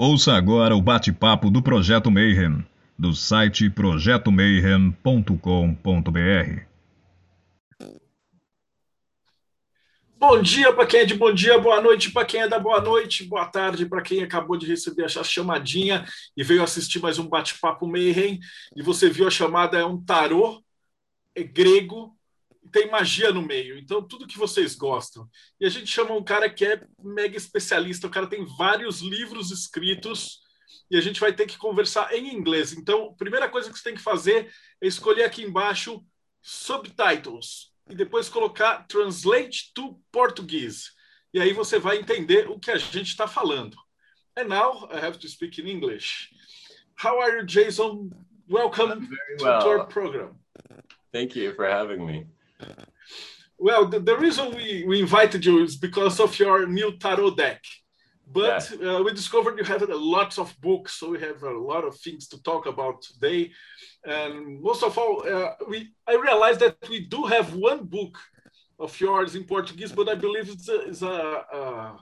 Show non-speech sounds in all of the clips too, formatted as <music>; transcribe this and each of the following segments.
Ouça agora o bate-papo do Projeto Mayhem, do site projetomayhem.com.br. Bom dia para quem é de bom dia, boa noite para quem é da boa noite, boa tarde para quem acabou de receber a chamadinha e veio assistir mais um bate-papo Mayhem. E você viu a chamada é um tarô, é grego, tem magia no meio, então tudo que vocês gostam. E a gente chama um cara que é mega especialista, o cara tem vários livros escritos e a gente vai ter que conversar em inglês. Então, a primeira coisa que você tem que fazer é escolher aqui embaixo subtitles e depois colocar translate to português. E aí você vai entender o que a gente está falando. And now I have to speak in English. How are you, Jason? Welcome well. to our program. Thank you for having me. Well, the, the, reason we, we invited you is because of your new tarot deck. But yeah. uh, we discovered you have a lots of books, so we have a lot of things to talk about today. And most of all, uh, we I realized that we do have one book of yours in Portuguese, but I believe it's a, it's a, a,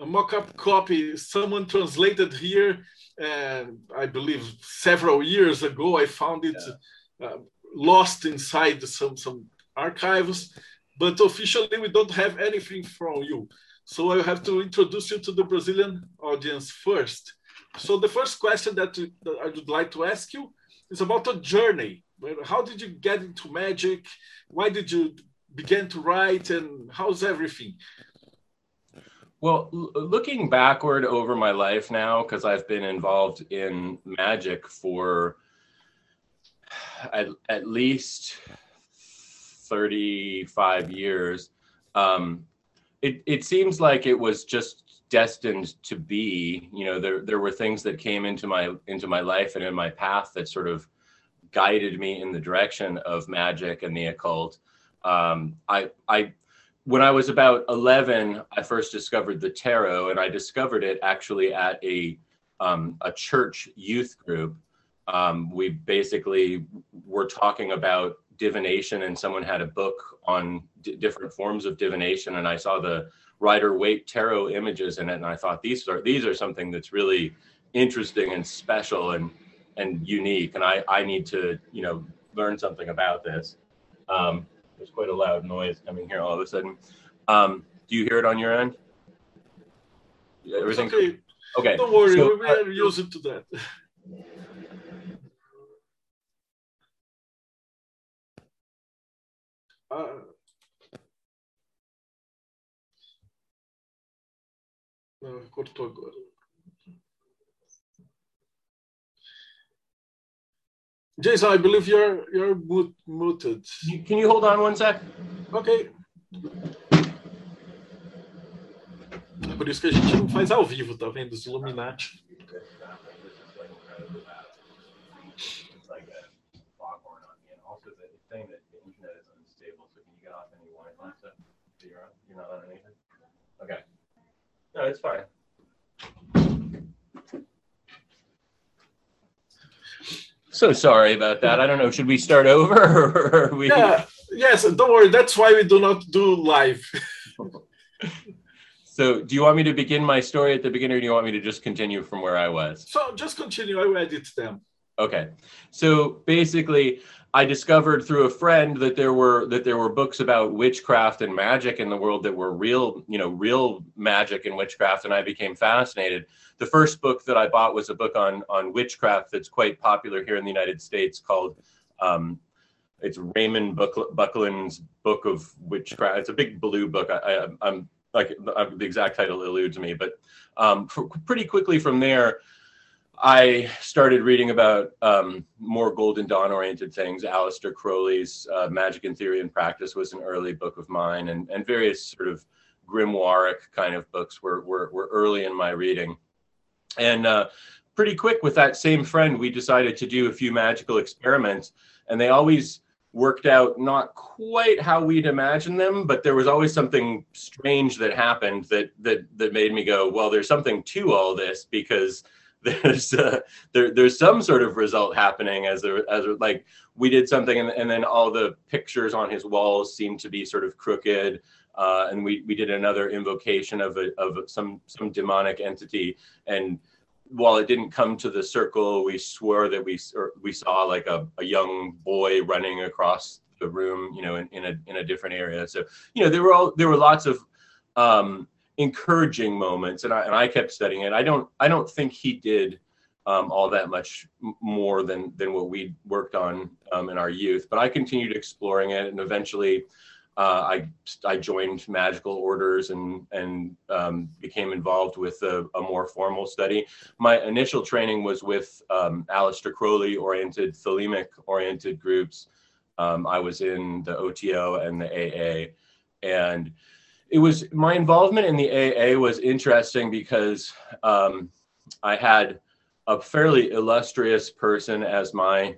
a mock-up copy. Someone translated here, and I believe several years ago, I found it yeah. uh, lost inside some some archives, but officially we don't have anything from you. So I have to introduce you to the Brazilian audience first. So the first question that, that I would like to ask you is about a journey. How did you get into magic? Why did you begin to write and how's everything? Well, looking backward over my life now, because I've been involved in magic for at, at least 35 years, um, it, it seems like it was just destined to be. You know, there there were things that came into my into my life and in my path that sort of guided me in the direction of magic and the occult. Um, I I when I was about 11, I first discovered the tarot, and I discovered it actually at a um, a church youth group. Um, we basically were talking about divination and someone had a book on d- different forms of divination and i saw the rider waite tarot images in it and i thought these are these are something that's really interesting and special and and unique and i i need to you know learn something about this. Um, there's quite a loud noise coming here all of a sudden. Um, do you hear it on your end? Everything okay, okay. don't worry so, we are uh, used to that <laughs> Ah. Ah, cortou agora. Jason, I believe you're you're muted. Can you hold on one sec? Ok. É por isso que a gente não faz ao vivo, tá vendo? Os Illuminati. You're not on anything? Okay. No, it's fine. So sorry about that. I don't know. Should we start over <laughs> or we? Yeah. Yes. Don't worry. That's why we do not do live. <laughs> so, do you want me to begin my story at the beginning, or do you want me to just continue from where I was? So, just continue. I read it them. Okay. So basically, I discovered through a friend that there were that there were books about witchcraft and magic in the world that were real, you know, real magic and witchcraft, and I became fascinated. The first book that I bought was a book on on witchcraft that's quite popular here in the United States called um, it's Raymond Buckland's Book of Witchcraft. It's a big blue book. I, am like the exact title eludes me, but um, pretty quickly from there, I started reading about um, more Golden Dawn oriented things. Aleister Crowley's uh, Magic in Theory and Practice was an early book of mine, and, and various sort of grimoire kind of books were, were, were early in my reading. And uh, pretty quick with that same friend, we decided to do a few magical experiments, and they always worked out not quite how we'd imagined them, but there was always something strange that happened that that that made me go, well, there's something to all this because there's uh, there, there's some sort of result happening as a, as a, like we did something and, and then all the pictures on his walls seemed to be sort of crooked uh, and we, we did another invocation of a, of some some demonic entity and while it didn't come to the circle, we swore that we we saw like a, a young boy running across the room, you know, in, in a in a different area. So you know, there were all there were lots of um, encouraging moments, and I and I kept studying it. I don't I don't think he did um, all that much more than than what we worked on um, in our youth, but I continued exploring it, and eventually. Uh, I I joined magical orders and and um, became involved with a, a, more formal study. My initial training was with um, Aleister Crowley oriented thelemic oriented groups. Um, I was in the OTO and the AA, and it was my involvement in the AA was interesting because um, I had a fairly illustrious person as my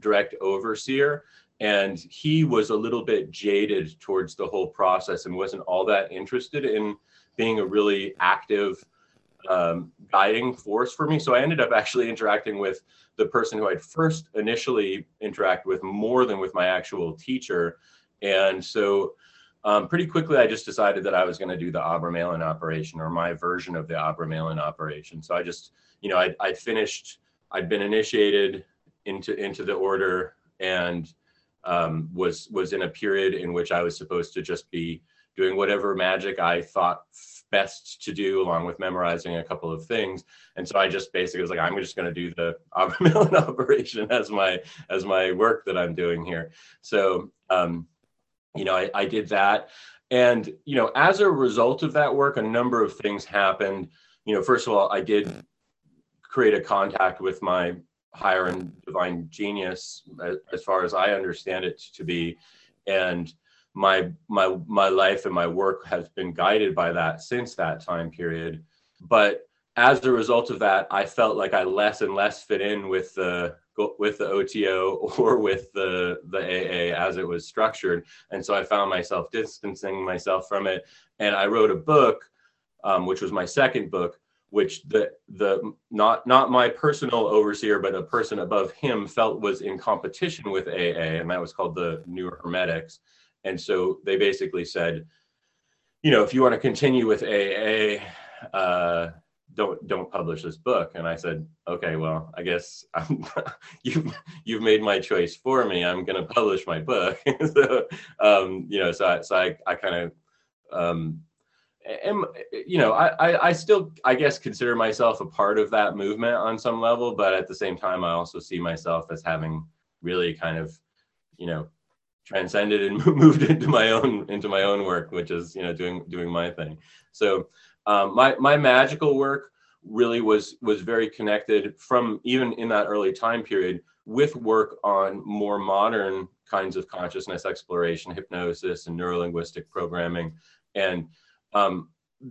direct overseer and he was a little bit jaded towards the whole process and wasn't all that interested in being a really active um, guiding force for me. So i ended up actually interacting with the person who i'd first initially interact with more than with my actual teacher. And so um, pretty quickly, I just decided that I was going to do the Abramelin operation or my version of the Abramelin operation. So I just, you know, I, I finished, I'd been initiated into into the order and um, was was in a period in which I was supposed to just be doing whatever magic I thought best to do, along with memorizing a couple of things. And so I just basically was like, I'm just going to do the Abramelin <laughs> operation as my as my work that I'm doing here. So um, you know, I, I did that. And, you know, as a result of that work, a number of things happened. You know, first of all, I did create a contact with my higher and divine genius, as, as far as I understand it to be. And my my my life and my work has been guided by that since that time period. But as a result of that, I felt like I less and less fit in with the with the OTO <laughs> or with the the AA as it was structured, and so I found myself distancing myself from it. And I wrote a book, um, which was my second book, which the the not not my personal overseer, but a person above him felt was in competition with AA, and that was called the New Hermetics. And so they basically said, you know, if you want to continue with AA. Uh, don't don't publish this book. And i said okay well i guess <laughs> you've you've made my choice for me. I'm going to publish my book. <laughs> So um you know so i so i, I kind of um am you know I, I i still i guess consider myself a part of that movement on some level but at the same time i also see myself as having really kind of you know transcended and <laughs> moved into my own into my own work which is you know doing doing my thing. So um, my my magical work really was was very connected from even in that early time period with work on more modern kinds of consciousness exploration, hypnosis, and neurolinguistic programming. And um,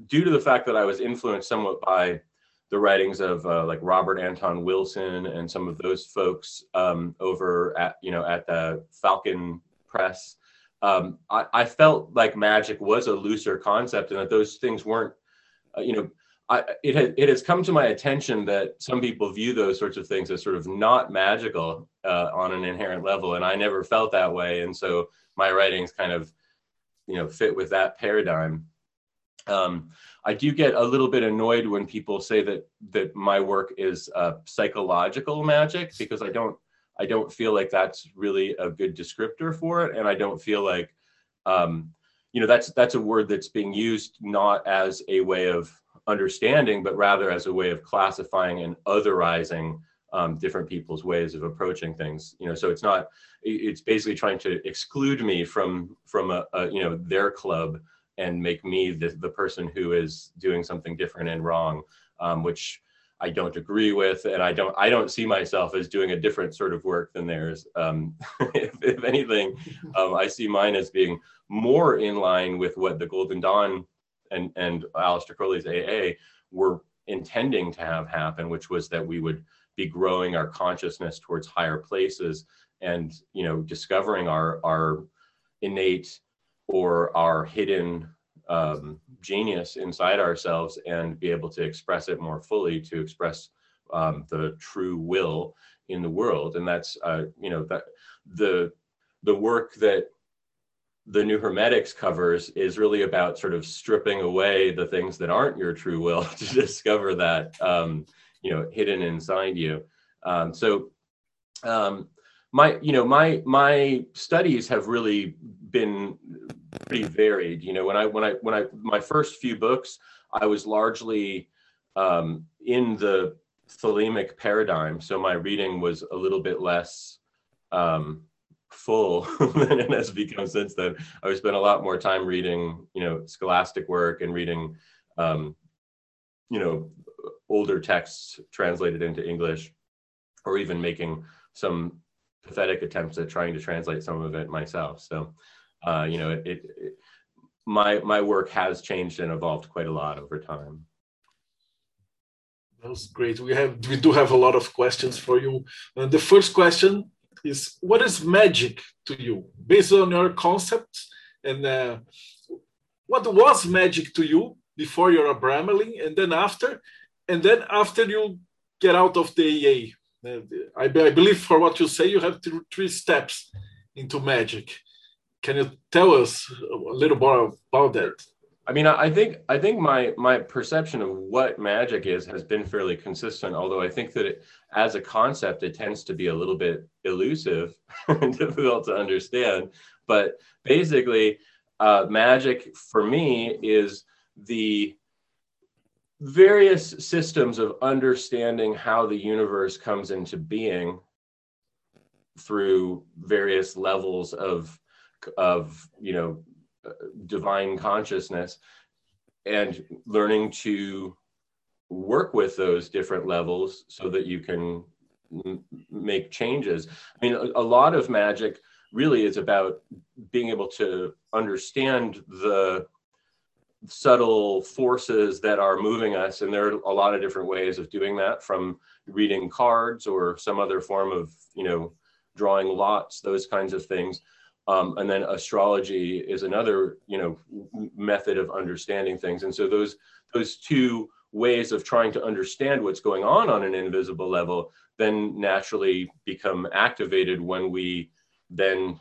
due to the fact that I was influenced somewhat by the writings of uh, like Robert Anton Wilson and some of those folks um, over at you know at the Falcon Press, um, I, I, felt like magic was a looser concept and that those things weren't you know, I, it, has, it has come to my attention that some people view those sorts of things as sort of not magical uh, on an inherent level, and I never felt that way. And so my writings kind of, you know, fit with that paradigm. Um, I do get a little bit annoyed when people say that that my work is uh, psychological magic because I don't I don't feel like that's really a good descriptor for it, and I don't feel like um, you know that's that's a word that's being used not as a way of understanding but rather as a way of classifying and otherizing um, different people's ways of approaching things you know so it's not it's basically trying to exclude me from from a, a you know their club and make me the, the person who is doing something different and wrong um, which I don't agree with, and I don't I don't see myself as doing a different sort of work than theirs. Um, <laughs> if, if, anything, um, I see mine as being more in line with what the Golden Dawn and and Aleister Crowley's AA were intending to have happen, which was that we would be growing our consciousness towards higher places and you know discovering our our innate or our hidden um, genius inside ourselves and be able to express it more fully to express um, the true will in the world and that's uh, you know that the the work that the new hermetics covers is really about sort of stripping away the things that aren't your true will <laughs> to discover that um, you know hidden inside you. Um, so um, my you know my my studies have really been pretty varied. You know when I when I when I my first few books I was largely um, in the thelemic paradigm, so my reading was a little bit less um, full <laughs> than it has become since then. I spent a lot more time reading, you know, scholastic work and reading, um, you know, older texts translated into English, or even making some pathetic attempts at trying to translate some of it myself. So, uh, you know, it, it, it, my my work has changed and evolved quite a lot over time. That was great. We have we do have a lot of questions for you. Uh, the first question is what is magic to you based on your concept and uh, what was magic to you before you're Abramelin and then after and then after you get out of the AA uh, I, I believe for what you say you have three steps into magic can you tell us a little more about that I mean, I think I think my my perception of what magic is has been fairly consistent. Although I think that it, as a concept, it tends to be a little bit elusive <laughs> and difficult to understand. But basically, uh, magic for me is the various systems of understanding how the universe comes into being through various levels of of you know divine consciousness and learning to work with those different levels so that you can make changes. I mean, a, lot of magic really is about being able to understand the subtle forces that are moving us. And there are a lot of different ways of doing that from reading cards or some other form of, you know, drawing lots, those kinds of things. Um, and then astrology is another, you know, method of understanding things. And so those those two ways of trying to understand what's going on on an invisible level then naturally become activated when we then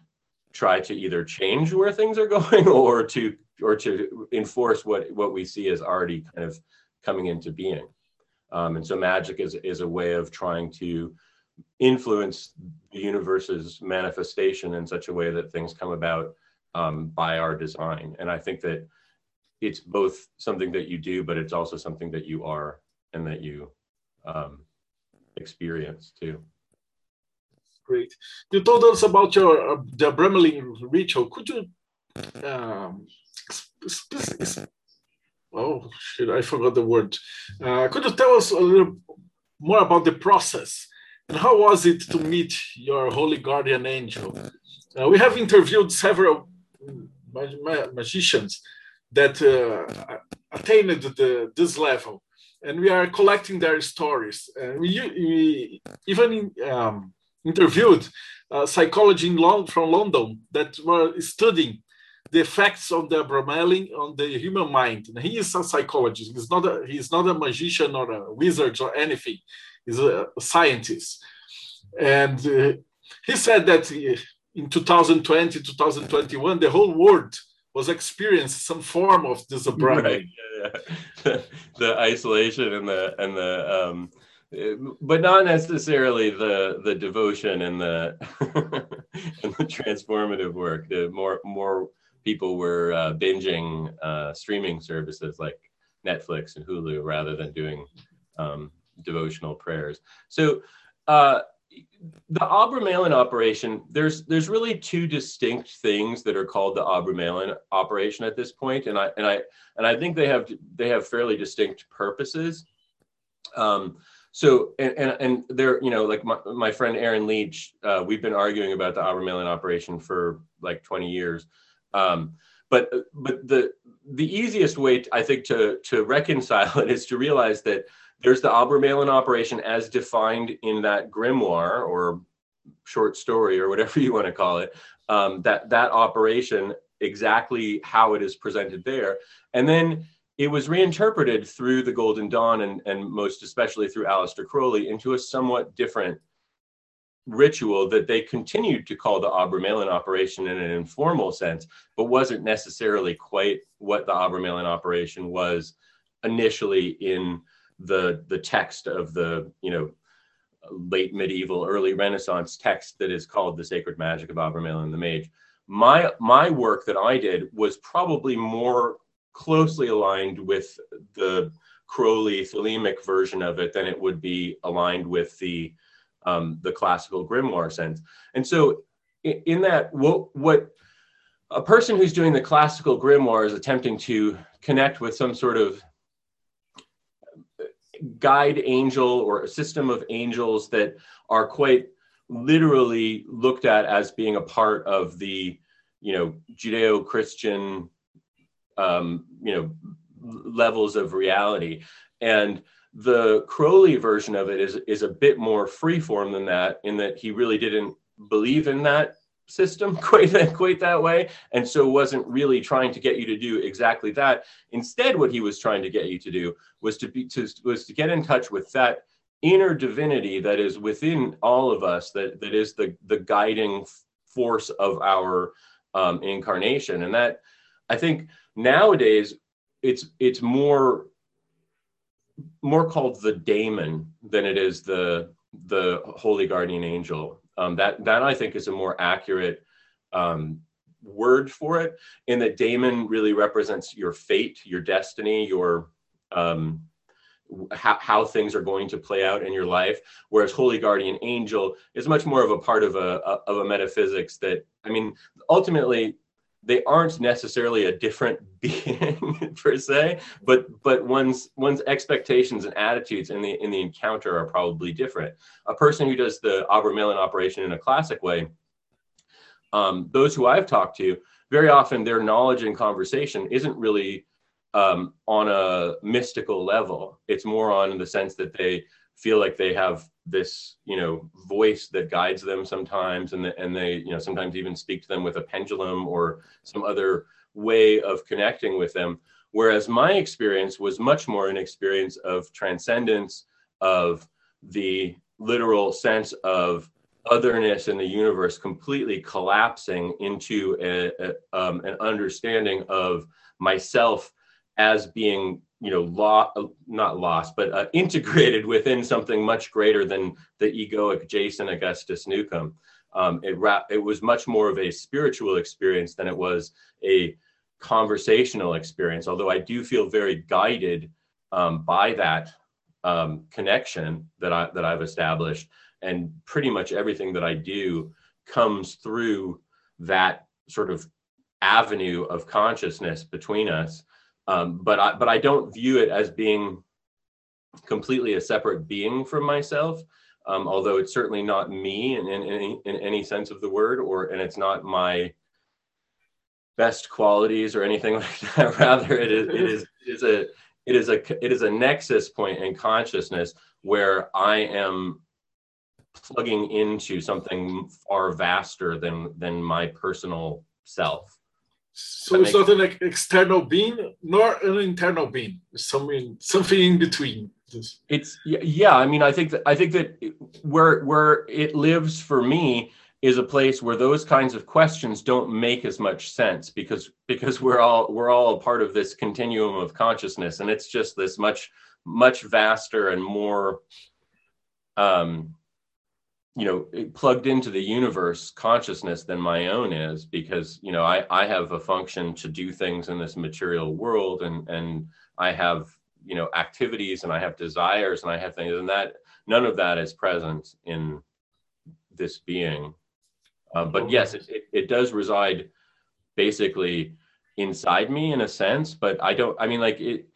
try to either change where things are <laughs> going or to or to enforce what what we see is already kind of coming into being. Um, and so magic is is a way of trying to influence the universe's manifestation in such a way that things come about um, by our design. And I think that it's both something that you do, but it's also something that you are and that you um, experience too. Great. You told us about your uh, the Abramelin ritual. Could you? Um, oh shit! I forgot the word. Uh, could you tell us a little more about the process and how was it to meet your holy guardian angel? Uh, we have interviewed several mag magicians that uh, attained the, this level, and we are collecting their stories. And we, we even um, interviewed uh, psychology Long, from London that were studying the effects of the Abramelin on the human mind. And he is a psychologist. He's not a, he's not a magician or a wizard or anything He's a scientist. And uh, he said that in 2020, 2021, the whole world was experiencing some form of this right, yeah, yeah. <laughs> the isolation and the and the um, but not necessarily the the devotion and the <laughs> and the transformative work. The more more people were uh, binging uh, streaming services like Netflix and Hulu rather than doing um, devotional prayers. So uh, the Abramelin operation, there's there's really two distinct things that are called the Abramelin operation at this point, and I and I and I think they have they have fairly distinct purposes. Um, so and, and and they're you know like my, my friend Aaron Leitch, uh, we've been arguing about the Abramelin operation for like 20 years. Um, but but the the easiest way I think to to reconcile <laughs> it is to realize that there's the Abramelin operation as defined in that grimoire or short story or whatever <laughs> you want to call it. Um, that that operation exactly how it is presented there, and then it was reinterpreted through the Golden Dawn and and most especially through Aleister Crowley into a somewhat different ritual that they continued to call the Abramelin operation in an informal sense, but wasn't necessarily quite what the Abramelin operation was initially in the the text of the you know late medieval, early Renaissance text that is called the Sacred Magic of Abramelin the Mage. My my work that I did was probably more closely aligned with the Crowley Thelemic version of it than it would be aligned with the um, the classical grimoire sense. And so, in, that, what what a person who's doing the classical grimoire is attempting to connect with some sort of guide angel or a system of angels that are quite literally looked at as being a part of the you know judeo-christian um, you know levels of reality and the crowley version of it is is a bit more freeform than that in that he really didn't believe in that system <laughs> quite that quite that way and so wasn't really trying to get you to do exactly that. Instead what he was trying to get you to do was to be to was to get in touch with that inner divinity that is within all of us that that is the the guiding force of our um, incarnation. And that i think nowadays it's it's more more called the daemon than it is the the holy guardian angel um, that that I think is a more accurate um, word for it. In that daemon really represents your fate, your destiny, your um, how, how things are going to play out in your life. Whereas holy guardian angel is much more of a part of a of a metaphysics that I mean ultimately they aren't necessarily a different <laughs> being per se, but but one's one's expectations and attitudes in the in the encounter are probably different. A person who does the Abramelin operation in a classic way, um, those who I've talked to, very often their knowledge and conversation isn't really um, on a mystical level. It's more on the sense that they feel like they have this you know voice that guides them sometimes and, the, and they you know sometimes even speak to them with a pendulum or some other way of connecting with them. Whereas my experience was much more an experience of transcendence of the literal sense of otherness in the universe completely collapsing into a, a, um, an understanding of myself as being you know law not lost but uh, integrated within something much greater than the egoic jason augustus newcomb. Um, it, ra- it was much more of a spiritual experience than it was a conversational experience although i do feel very guided um, by that um, connection that i that i've established and pretty much everything that i do comes through that sort of avenue of consciousness between us um, but I but I don't view it as being completely a separate being from myself. Um, although it's certainly not me in, in, in, in any sense of the word, or and it's not my best qualities or anything <laughs> like that. Rather, it is it is it is a it is a it is a nexus point in consciousness where I am plugging into something far vaster than than my personal self. So it's not an external being nor an internal being. something something in between. It's yeah. I mean, I think that I think that where where it lives for me is a place where those kinds of questions don't make as much sense because because we're all we're all a part of this continuum of consciousness, and it's just this much much vaster and more um you know plugged into the universe consciousness than my own is because you know I, I have a function to do things in this material world and and I have you know activities and I have desires and I have things and that none of that is present in this being. Uh, but yes it, it, it does reside basically inside me in a sense but I don't I mean like it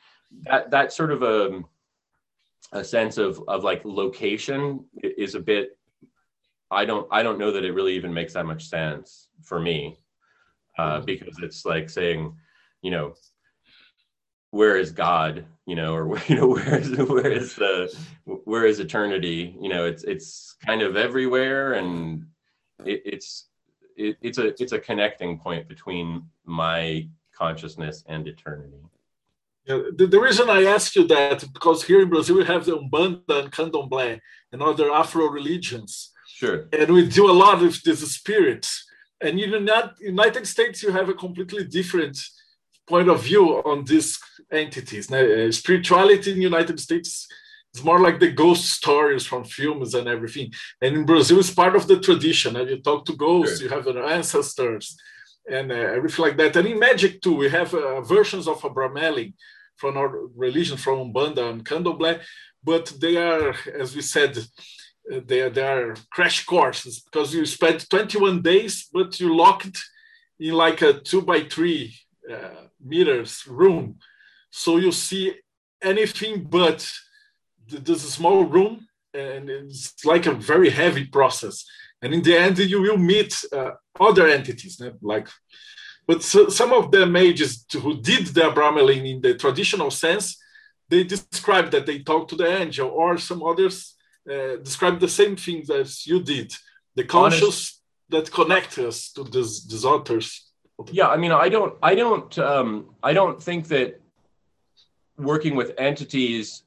that that sort of a a sense of of like location is a bit I don't I don't know that it really even makes that much sense for me uh, mm-hmm. because it's like saying, you know, where is God? You know, or <laughs> you know, where is where is the where is eternity? You know, it's it's kind of everywhere, and it, it's it, it's a it's a connecting point between my consciousness and eternity. Yeah, the, the, reason I asked you that because here in Brazil we have the Umbanda and Candomblé and other Afro religions, Sure. And we do a lot with this spirit. And in the United States, you have a completely different point of view on this entities. Uh, spirituality in the United States it's more like the ghost stories from films and everything. And in Brazil, it's part of the tradition. And you talk to ghosts, sure. you have ancestors, and uh, everything like that. And in magic too, we have uh, versions of a Abramelin from our religion, from Umbanda and Candomblé, but they are, as we said, uh, they are, crash courses because you spend 21 days, but you locked in like a two by three uh, meters room. So you see anything but a small room and it's like a very heavy process and in the end you will meet uh, other entities like but so, some of the mages who did the Abramelin in the traditional sense they describe that they talk to the angel or some others uh, describe the same things as you did the conscious Honest. that connect us to these, these authors yeah i mean i don't i don't um, i don't think that working with entities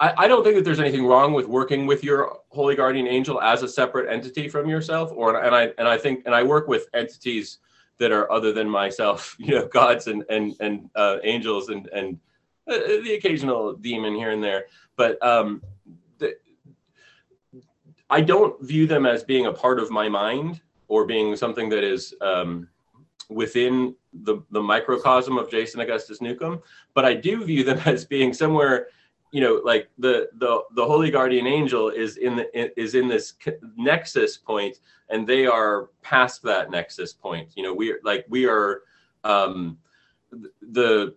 I, I, don't think that there's anything wrong with working with your holy guardian angel as a separate entity from yourself. Or and I and I think and I work with entities that are other than myself, <laughs> you know, gods and and and uh, angels and and uh, the occasional demon here and there. But um, I don't view them as being a part of my mind or being something that is um, within the the microcosm of Jason Augustus Newcomb. But I do view them <laughs> as being somewhere you know like the the the holy guardian angel is in the is in this nexus point and they are past that nexus point you know we are like we are um the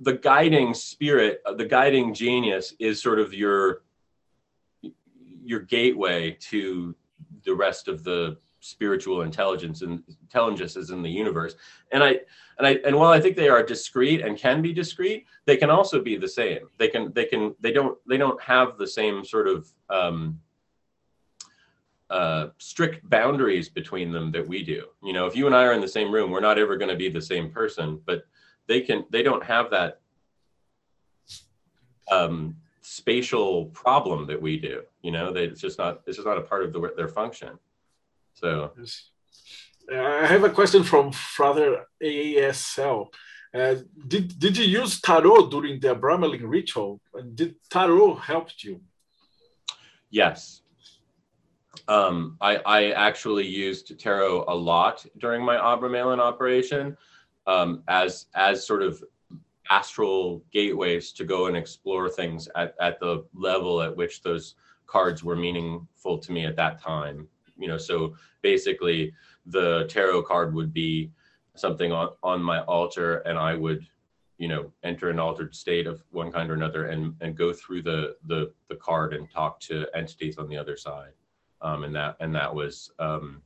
the guiding spirit the guiding genius is sort of your your gateway to the rest of the spiritual intelligence and intelligences in the universe. And I and I and while I think they are discrete and can be discrete, they can also be the same. They can they can they don't they don't have the same sort of um, uh, strict boundaries between them that we do. You know, if you and I are in the same room, we're not ever going to be the same person, but they can they don't have that um, spatial problem that we do. You know, that it's just not it's just not a part of the, their function. So I have a question from Father ASL. Uh, did, did you use tarot during the Abramelin ritual? Did tarot help you? Yes. Um, I, I actually used tarot a lot during my Abramelin operation um, as, as sort of astral gateways to go and explore things at, at the level at which those cards were meaningful to me at that time you know? So basically the tarot card would be something on, on my altar and i would you know enter an altered state of one kind or another and and go through the the, the card and talk to entities on the other side. Um, and that and that was um,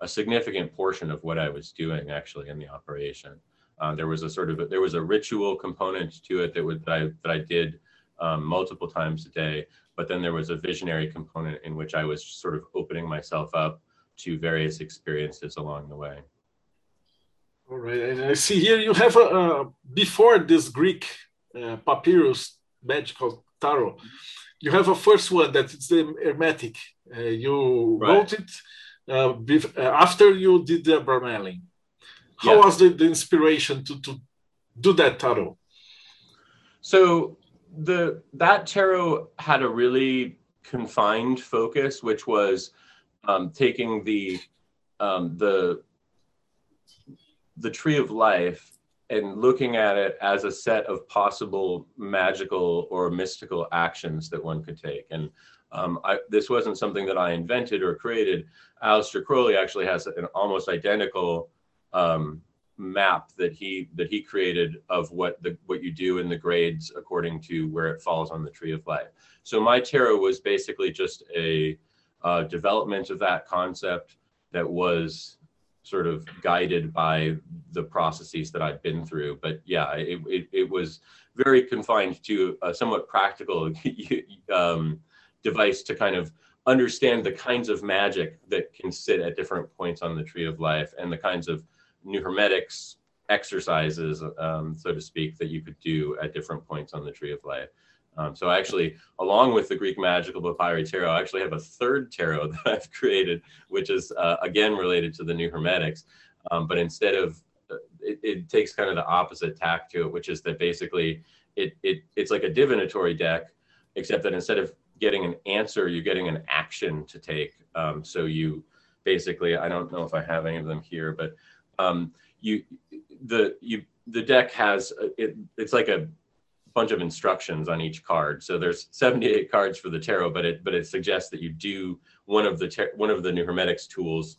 a significant portion of what i was doing actually in the operation uh, there was a sort of a, there was a ritual component to it that would that i that i did um, multiple times a day but then there was a visionary component in which I was sort of opening myself up to various experiences along the way. All right, and I see here you have a, uh, before this Greek uh, papyrus magical tarot, you have a first one that is the Hermetic. Uh, you right. wrote it uh, uh, after you did the Abramelin. How yeah. was the, the inspiration to, to do that tarot? So the that tarot had a really confined focus, which was um, taking the um, the the tree of life and looking at it as a set of possible magical or mystical actions that one could take. And um, I, this wasn't something that I invented or created. Aleister Crowley actually has an almost identical um, map that he that he created of what the what you do in the grades according to where it falls on the tree of life. So my tarot was basically just a uh, development of that concept that was sort of guided by the processes that I've been through. But yeah, it, it, it was very confined to a somewhat practical <laughs> um, device to kind of understand the kinds of magic that can sit at different points on the tree of life and the kinds of new hermetics exercises, um, so to speak, that you could do at different points on the tree of life. Um, so I actually, along with the Greek magical papyri tarot, I actually have a third tarot <laughs> that I've created, which is uh, again related to the new hermetics. Um, but instead of it, it takes kind of the opposite tack to it, which is that basically it, it it's like a divinatory deck, except that instead of getting an answer, you're getting an action to take. Um, so you basically, I don't know if I have any of them here, but um, you the you the deck has it, it's like a bunch of instructions on each card. So there's 78 cards for the tarot, but it but it suggests that you do one of the one of the new hermetics tools,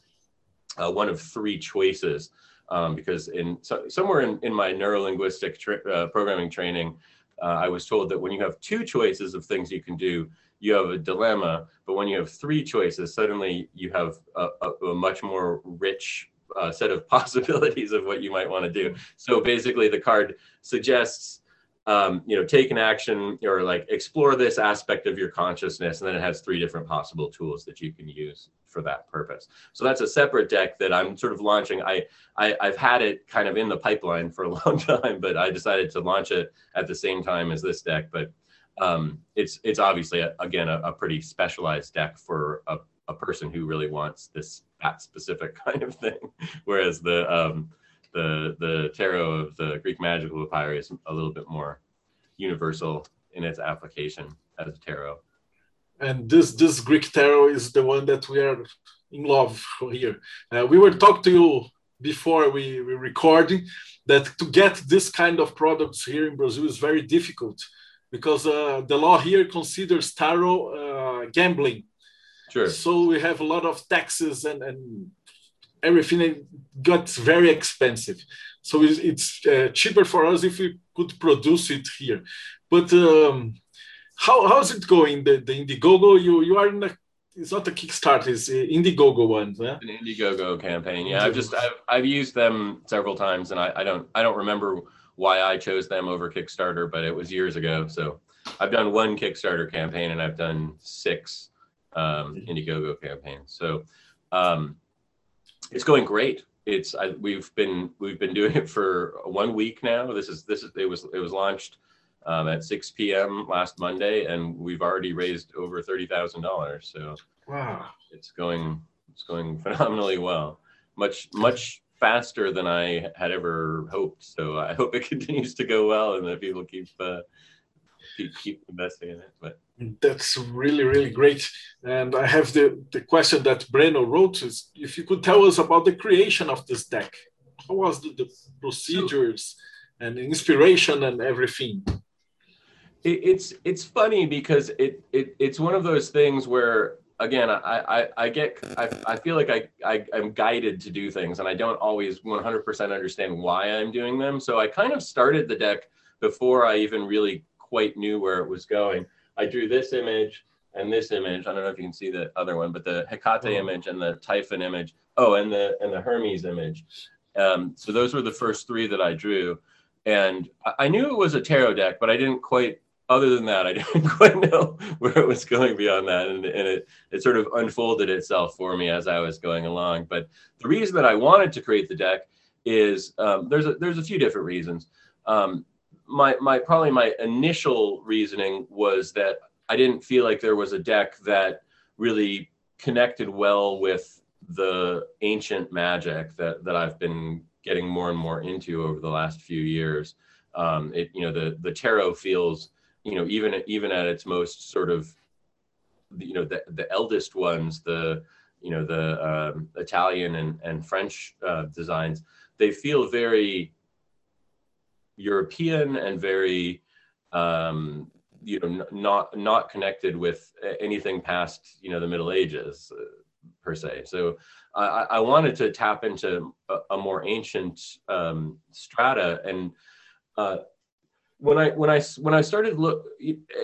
uh, one of three choices. Um, because in so, somewhere in, in my neurolinguistic tra- uh, programming training, uh, I was told that when you have two choices of things you can do, you have a dilemma. But when you have three choices, suddenly you have a, a, a much more rich uh, set of <laughs> possibilities of what you might want to do. So basically, the card suggests um, you know, take an action or like explore this aspect of your consciousness. And then it has three different possible tools that you can use for that purpose. So that's a separate deck that I'm sort of launching. I, I have had it kind of in the pipeline for a <laughs> long time, but I decided to launch it at the same time as this deck. But um, it's it's obviously a, again a, a, pretty specialized deck for a, a person who really wants this that specific <laughs> kind of thing. Whereas the um, the the tarot of the Greek magical papyri is a little bit more universal in its application as a tarot. And this this Greek tarot is the one that we are in love here. Uh, we were talking to you before we were recording that to get this kind of products here in Brazil is very difficult because uh, the law here considers tarot uh, gambling. Sure. So we have a lot of taxes and, and everything got very expensive. So it's, it's uh, cheaper for us if we could produce it here. But um, how how's it going? The, the Indiegogo, you you are in a it's not a Kickstarter, it's Indiegogo one. Yeah? An Indiegogo campaign. Yeah, I've just I've, I've used them several times, and I, I don't I don't remember why I chose them over Kickstarter, but it was years ago. So I've done one Kickstarter campaign, and I've done six um, Indiegogo campaign. So um, it's going great. It's I, we've been we've been doing it for one week now. This is this is it was it was launched um, at 6 p.m. last Monday, and we've already raised over thirty thousand dollars. So wow, it's going it's going phenomenally well. Much much faster than I had ever hoped. So I hope it <laughs> continues to go well, and that people keep uh, keep keep investing in it. But that's really, really great. And I have the, the question that Breno wrote is if you could tell us about the creation of this deck. How was the, the procedures and inspiration and everything? It, it's it's funny because it, it it's one of those things where again I, I, I get I, I feel like I, I I'm guided to do things and I don't always 100% understand why I'm doing them. So I kind of started the deck before I even really quite knew where it was going I drew this image and this image. I don't know if you can see the other one, but the Hecate oh. image and the Typhon image. Oh, and the and the Hermes image. Um, so those were the first three that I drew, and I knew it was a tarot deck, but I didn't quite. Other than that, I <laughs> didn't quite know where it was going beyond that, and, and it it sort of unfolded itself for me as I was going along. But the reason that I wanted to create the deck is um, there's a there's a few different reasons. Um, my my probably my initial reasoning was that I didn't feel like there was a deck that really connected well with the ancient magic that that I've been getting more and more into over the last few years. Um, it you know the the tarot feels you know even even at its most sort of you know the the eldest ones the you know the um, Italian and and French uh, designs they feel very European and very, um, you know, not not connected with anything past you know the Middle Ages uh, per se. So I, I, wanted to tap into a, a more ancient um, strata and. Uh, when I when I when I started look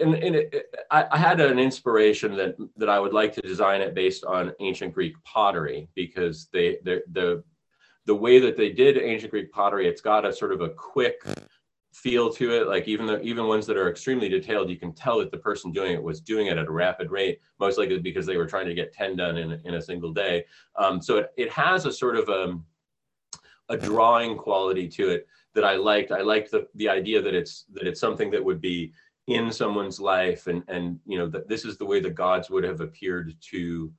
and, and it, I, I, had an inspiration that that I would like to design it based on ancient Greek pottery because they the the the way that they did ancient Greek pottery, it's got a sort of a quick feel to it. Like even the even ones that are extremely detailed, you can tell that the person doing it was doing it at a rapid rate, most likely because they were trying to get 10 done in, in a single day. Um, so it, it has a sort of um, a drawing quality to it that I liked. I liked the, the idea that it's that it's something that would be in someone's life and and you know that this is the way the gods would have appeared to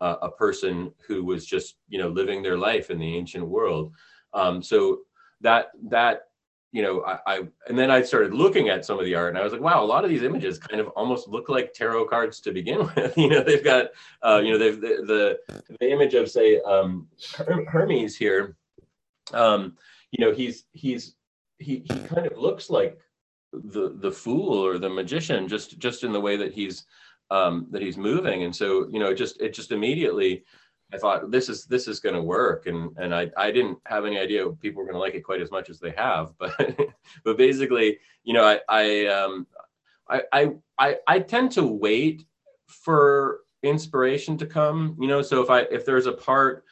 uh, a person who was just you know living their life in the ancient world um, so that that you know I, I and then I started looking at some of the art and I was like, wow, a lot of these images kind of almost look like tarot cards to begin <laughs> with. you know, they've got uh, you know they've the, the, the image of say um, Hermes here. Um, you know, he's he's he he kind of looks like the the fool or the magician just just in the way that he's um, that he's moving and so you know just it just immediately I thought this is this is going to work, and and I I didn't have any idea people were going to like it quite as much as they have, <laughs> but but basically, you know, I I um I I I, I tend to wait for inspiration to come, you know. So if I if there's a part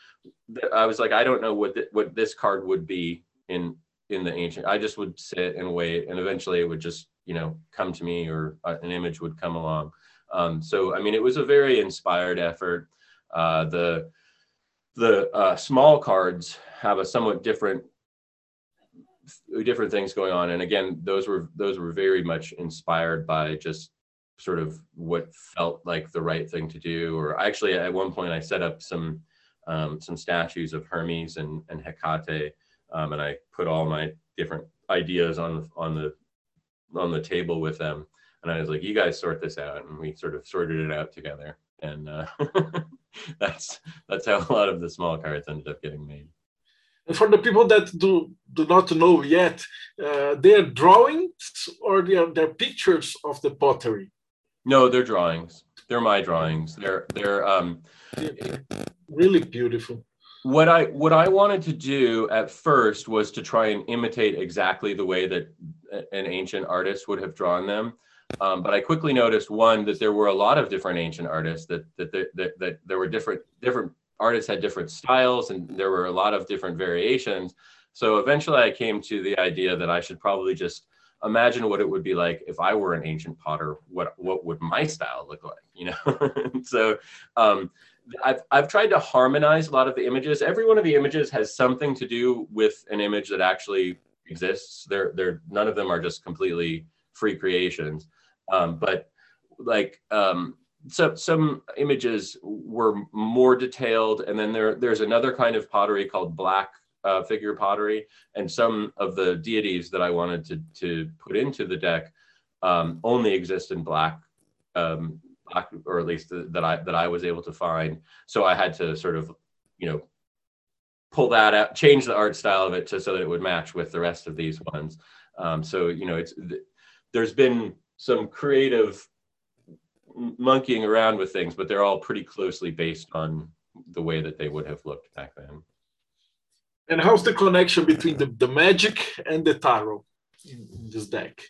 that I was like I don't know what the, what this card would be in in the ancient, I just would sit and wait, and eventually it would just you know come to me or uh, an image would come along. Um, so I mean, it was a very inspired effort. Uh, the the uh, small cards have a somewhat different different things going on. And again those were those were very much inspired by just sort of what felt like the right thing to do. Or actually at one point i set up some um, some statues of hermes and, and hecate um, and i put all my different ideas on on the on the table with them and i was like you guys sort this out and we sort of sorted it out together and uh, <laughs> that's that's how a lot of the small cards ended up getting made. And for the people that do do not know yet, uh, they are drawings or they are they're pictures of the pottery. No, they're drawings. They're my drawings. They're they're um, really beautiful. What I what I wanted to do at first was to try and imitate exactly the way that an ancient artist would have drawn them. Um, but I quickly noticed one that there were a lot of different ancient artists that that, that that that there were different different artists had different styles and there were a lot of different variations. So eventually I came to the idea that I should probably just imagine what it would be like if I were an ancient potter. What what would my style look like? You know. <laughs> so um, I've I've tried to harmonize a lot of the images. Every one of the images has something to do with an image that actually exists. They're they're none of them are just completely free creations. Um, but like um, so, some images were more detailed, and then there there's another kind of pottery called black uh, figure pottery, and some of the deities that I wanted to to put into the deck um, only exist in black. Um, black, or at least that I that I was able to find. So I had to sort of, you know, pull that out, change the art style of it to so that it would match with the rest of these ones. Um, so you know, it's there's been some creative monkeying around with things, but they're all pretty closely based on the way that they would have looked back then. And how's the connection between the, the magic and the tarot in, in this deck?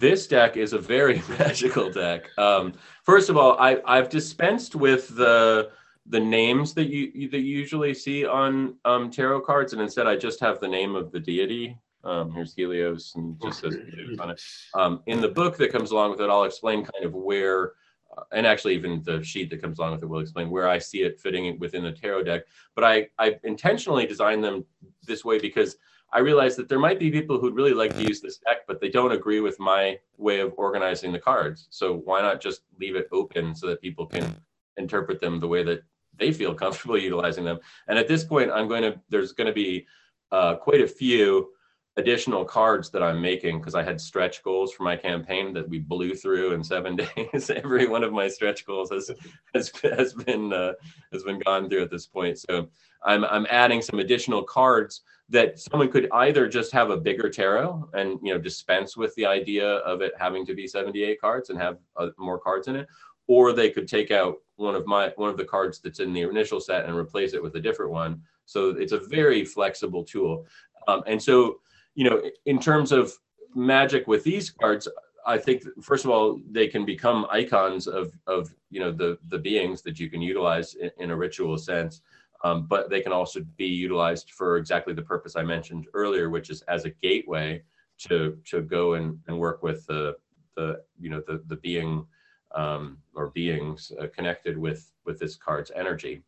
This deck is a very <laughs> magical deck. Um, first of all, I, I've dispensed with the the names that you that you usually see on um, tarot cards, and instead I just have the name of the deity um, here's Helios and just says on it. Um, in the book that comes along with it, I'll explain kind of where, uh, and actually even the sheet that comes along with it will explain where I see it fitting within the tarot deck. But I, I intentionally designed them this way because I realized that there might be people who'd really like to use this deck, but they don't agree with my way of organizing the cards. So why not just leave it open so that people can interpret them the way that they feel <laughs> comfortable utilizing them? And at this point, I'm going to, there's going to be uh, quite a few additional cards that I'm making because I had stretch goals for my campaign that we blew through in seven <laughs> days. Every one of my stretch goals has has, has been uh, has been gone through at this point. So I'm I'm adding some additional cards that someone could either just have a bigger tarot and you know dispense with the idea of it having to be 78 cards and have uh, more cards in it, or they could take out one of my one of the cards that's in the initial set and replace it with a different one. So it's a very flexible tool. Um, and so you know, in terms of magic with these cards, I think first of all they can become icons of of you know the the beings that you can utilize in, in a ritual sense, um, but they can also be utilized for exactly the purpose I mentioned earlier, which is as a gateway to to go and, and work with the the you know the the being um, or beings uh, connected with with this card's energy.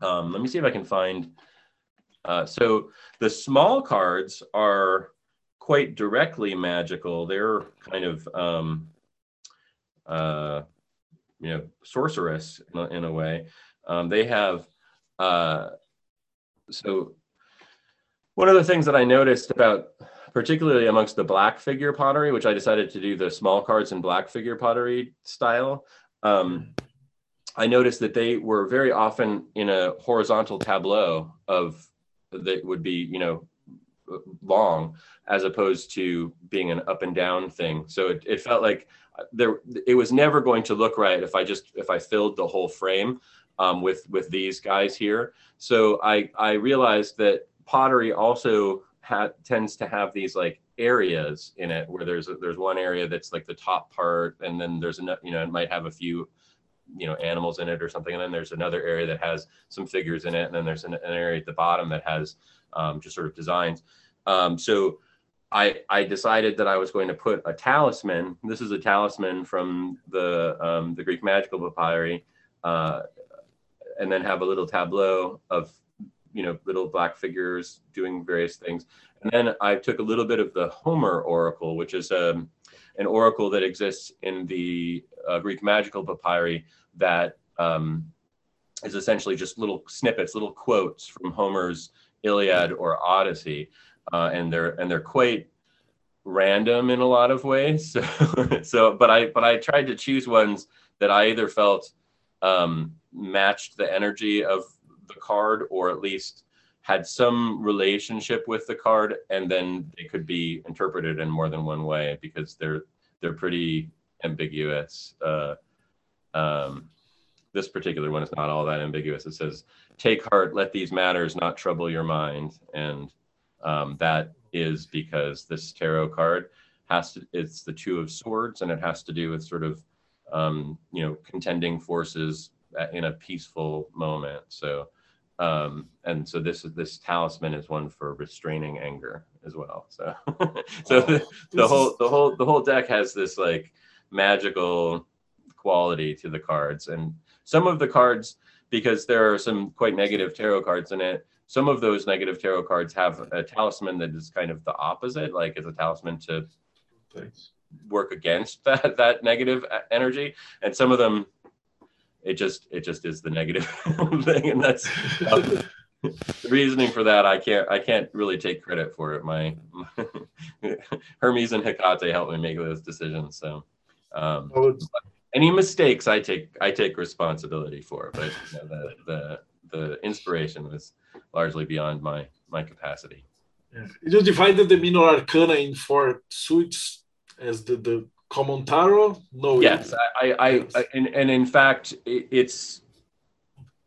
Um, let me see if I can find uh, so the small cards are quite directly magical. They're kind of, um, uh, you know, sorcerous in a, in a way. Um, they have, uh, so One of the things that I noticed about, particularly amongst the black figure pottery, which I decided to do the small cards in black figure pottery style, um, I noticed that they were very often in a horizontal tableau of that would be, you know, long as opposed to being an up and down thing. So it, it felt like there it was never going to look right if I just if I filled the whole frame um, with with these guys here. So I I realized that pottery also ha- tends to have these like areas in it where there's there's one area that's like the top part and then there's another you know it might have a few you know animals in it or something and then there's another area that has some figures in it and then there's an, an area at the bottom that has um, just sort of designs um, so I, I decided that I was going to put a talisman. This is a talisman from the um, the Greek magical papyri, uh, and then have a little tableau of you know little black figures doing various things. And then I took a little bit of the Homer oracle, which is um, an oracle that exists in the uh, Greek magical papyri that um, is essentially just little snippets, little quotes from Homer's Iliad or Odyssey uh, and they're and they're quite random in a lot of ways. <laughs> So, so but I but I tried to choose ones that I either felt um, matched the energy of the card or at least had some relationship with the card and then they could be interpreted in more than one way because they're they're pretty ambiguous uh, um, this particular one is not all that ambiguous it says take heart let these matters not trouble your mind and um, that is because this tarot card has to, it's the two of swords and it has to do with sort of, um, you know, contending forces in a peaceful moment. So, um, and so this is this talisman is one for restraining anger as well. So, <laughs> so the, the whole the whole the whole deck has this like magical quality to the cards, and some of the cards because there are some quite negative tarot cards in it some of those negative tarot cards have a talisman that is kind of the opposite, like it's a talisman to work against <laughs> that that negative energy, and some of them it just it just is the negative <laughs> thing, and that's the reasoning for that. I can't I can't really take credit for it. My, my <laughs> Hermes and Hecate helped me make those decisions. So. Um, any mistakes I take I take responsibility for, but you know, the the the inspiration was largely beyond my my capacity. Yeah. You divided the minor arcana in four suites as the, the common tarot. No. Yes, I, I, yes. I and, and in fact, it, it's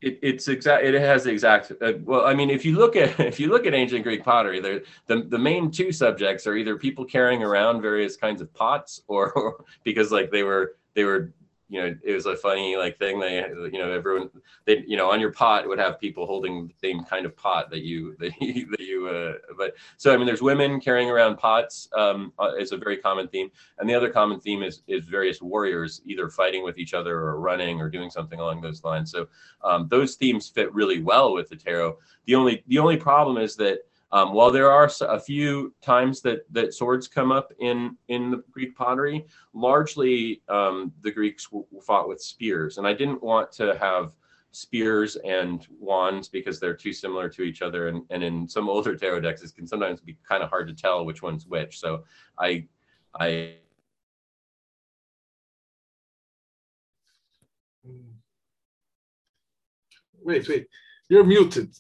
it, it's exact. It has the exact. Uh, well, I mean, if you look at <laughs> if you look at ancient Greek pottery, there the the main two subjects are either people carrying around various kinds of pots, or, <laughs> or because like they were they were you know, it was a funny like thing. They, you know, everyone, they, you know, on your pot would have people holding the same kind of pot that you, <laughs> that you, that you uh, but so I mean, there's women carrying around pots um, uh, is a very common theme, and the other common theme is is various warriors either fighting with each other or running or doing something along those lines. So um, those themes fit really well with the tarot. The only the only problem is that um, while there are a few times that that swords come up in in the Greek pottery, largely um, the Greeks fought with spears, and I didn't want to have spears and wands because they're too similar to each other, and, and in some older tarot decks, it can sometimes be kind of hard to tell which one's which. So I I wait wait. You're muted.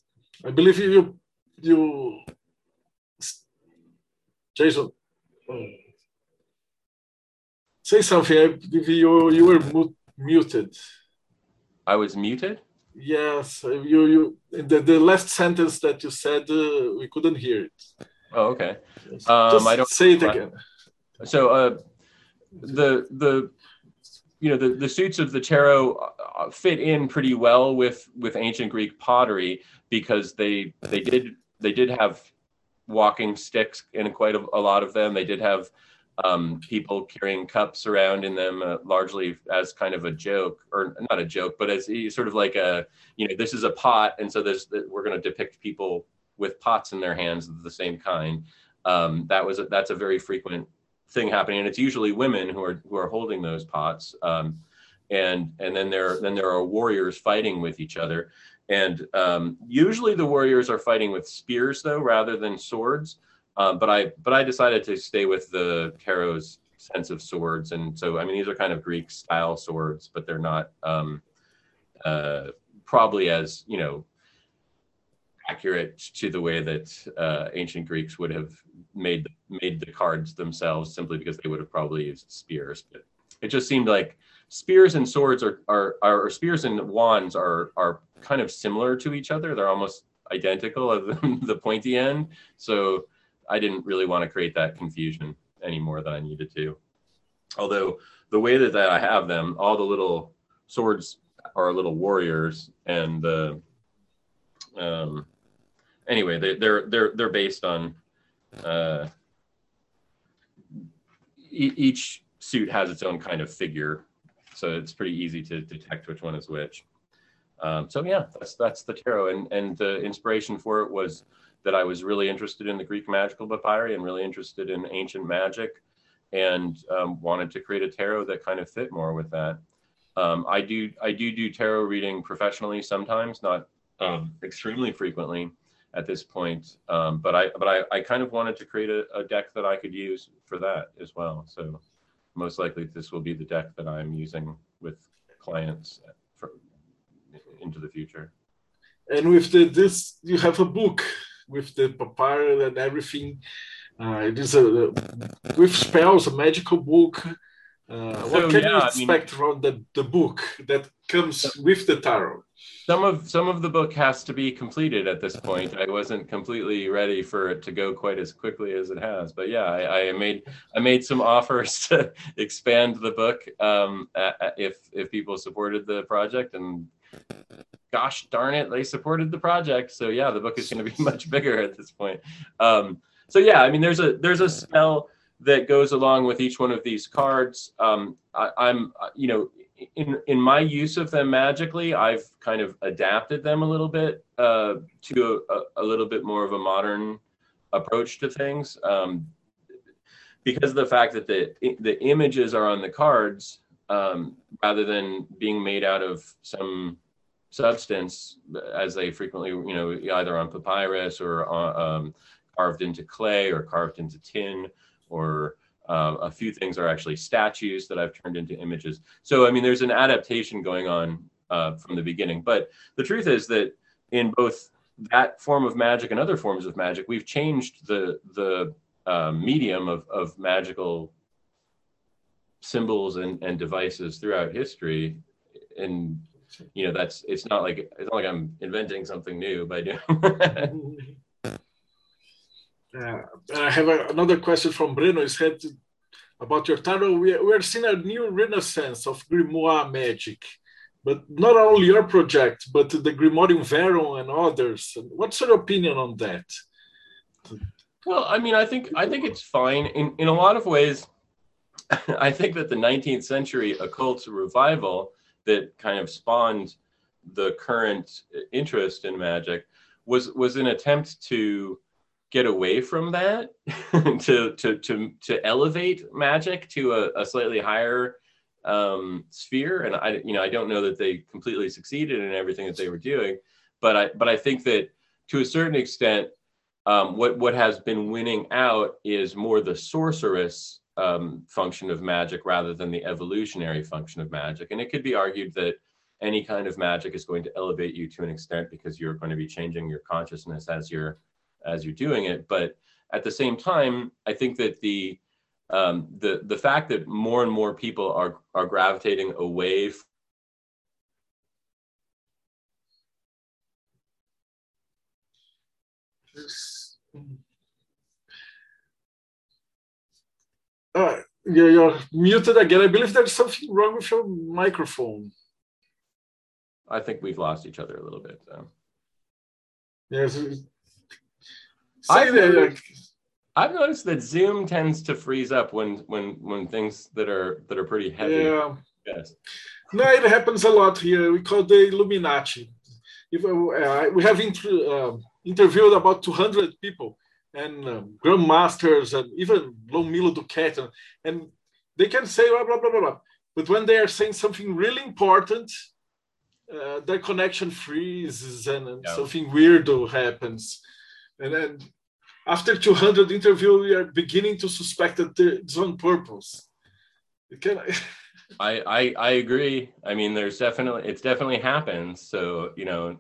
I believe you you Jason say something. You you were muted. I was muted. Yes, you you the, the last sentence that you said uh, we couldn't hear it. Oh, okay. Um, Just I don't say it again. So uh, the the you know the, the suits of the tarot uh, fit in pretty well with with ancient Greek pottery because they they did they did have walking sticks in quite a, a lot of them. They did have um, people carrying cups around in them, uh, largely as kind of a joke, or not a joke, but as sort of like a, you know, this is a pot, and so this we're going to depict people with pots in their hands of the same kind. Um, that was a, that's a very frequent thing happening, and it's usually women who are who are holding those pots. Um, and and then there then there are warriors fighting with each other and um, usually the warriors are fighting with spears though rather than swords um, but i but i decided to stay with the tarot's sense of swords and so i mean these are kind of greek style swords but they're not um, uh, probably as you know accurate to the way that uh, ancient Greeks would have made made the cards themselves, simply because they would have probably used spears. But it just seemed like spears and swords are are, are spears and wands are are kind of similar to each other. They're almost identical at <laughs> the, pointy end. So I didn't really want to create that confusion any more than I needed to. Although the way that, that I have them, all the little swords are little warriors, and the um, anyway, they, they're they're they're based on uh, e- each suit has its own kind of figure, so it's pretty easy to detect which one is which. Um, so yeah, that's that's the tarot, and and the inspiration for it was that I was really interested in the Greek magical papyri and really interested in ancient magic, and um, wanted to create a tarot that kind of fit more with that. Um, I do I do do tarot reading professionally sometimes, not um, extremely frequently at this point. Um, but I but I, I kind of wanted to create a, a, deck that I could use for that as well. So most likely this will be the deck that I'm using with clients into the future. And with the this, you have a book with the papyri and everything. Uh, it is a with spells, a magical book. Uh, so, what can yeah, you expect I mean, from the, the book that comes with the tarot? some of some of the book has to be completed at this point. I wasn't completely ready for it to go quite as quickly as it has, but yeah, I, I made I made some <laughs> offers to expand the book um, if if people supported the project, and gosh darn it, they supported the project. So yeah, the book is going to be <laughs> much bigger at this point. Um, so yeah, I mean, there's a there's a spell that goes along with each one of these cards. Um, I, I'm you know in in my use of them magically, I've kind of adapted them a little bit uh, to a, a, little bit more of a modern approach to things. Um, because of the fact that the the images are on the cards um, rather than being made out of some substance, as they frequently, you know, either on papyrus or on, um, carved into clay or carved into tin or uh, a few things are actually statues that I've turned into images. So, I mean, there's an adaptation going on uh, from the beginning. But the truth is that in both that form of magic and other forms of magic, we've changed the the uh, medium of, of magical symbols and, and devices throughout history. And you know, that's it's not like it's not like I'm inventing something new by doing. <laughs> Uh, I have a, another question from Breno. He said about your title. We, we are seeing a new renaissance of grimoire magic, but not only your project, but the Grimorium Verum and others. What's your opinion on that? Well, I mean, I think I think it's fine in in a lot of ways. <laughs> I think that the 19th century occult revival that kind of spawned the current interest in magic was was an attempt to get away from that <laughs> to to to to elevate magic to a, a slightly higher um, sphere. And i you know i don't know that they completely succeeded in everything that they were doing but i but i think that to a certain extent um, what what has been winning out is more the sorcerous um, function of magic rather than the evolutionary function of magic and it could be argued that any kind of magic is going to elevate you to an extent because you're going to be changing your consciousness as you're as you're doing it. But at the same time, I think that the um, the the fact that more and more people are are gravitating away. From uh, you're, you're muted again. I believe there's something wrong with your microphone. I think we've lost each other a little bit. So. Yes, I've noticed, I've noticed that Zoom tends to freeze up when when when things that are that are pretty heavy. Yeah. Yes. No, it happens a lot here. We call the Illuminati. If uh, we have inter, uh, interviewed about 200 people and um, grandmasters and even Lon Milo DuQuette, and they can say blah blah blah blah blah. but when they are saying something really important, uh, their connection freezes and, and yeah. something weirdo happens. And then after 200 interview, we are beginning to suspect that it's on purpose. It can. <laughs> I, I I agree. I mean, there's definitely it's definitely happens. So you know,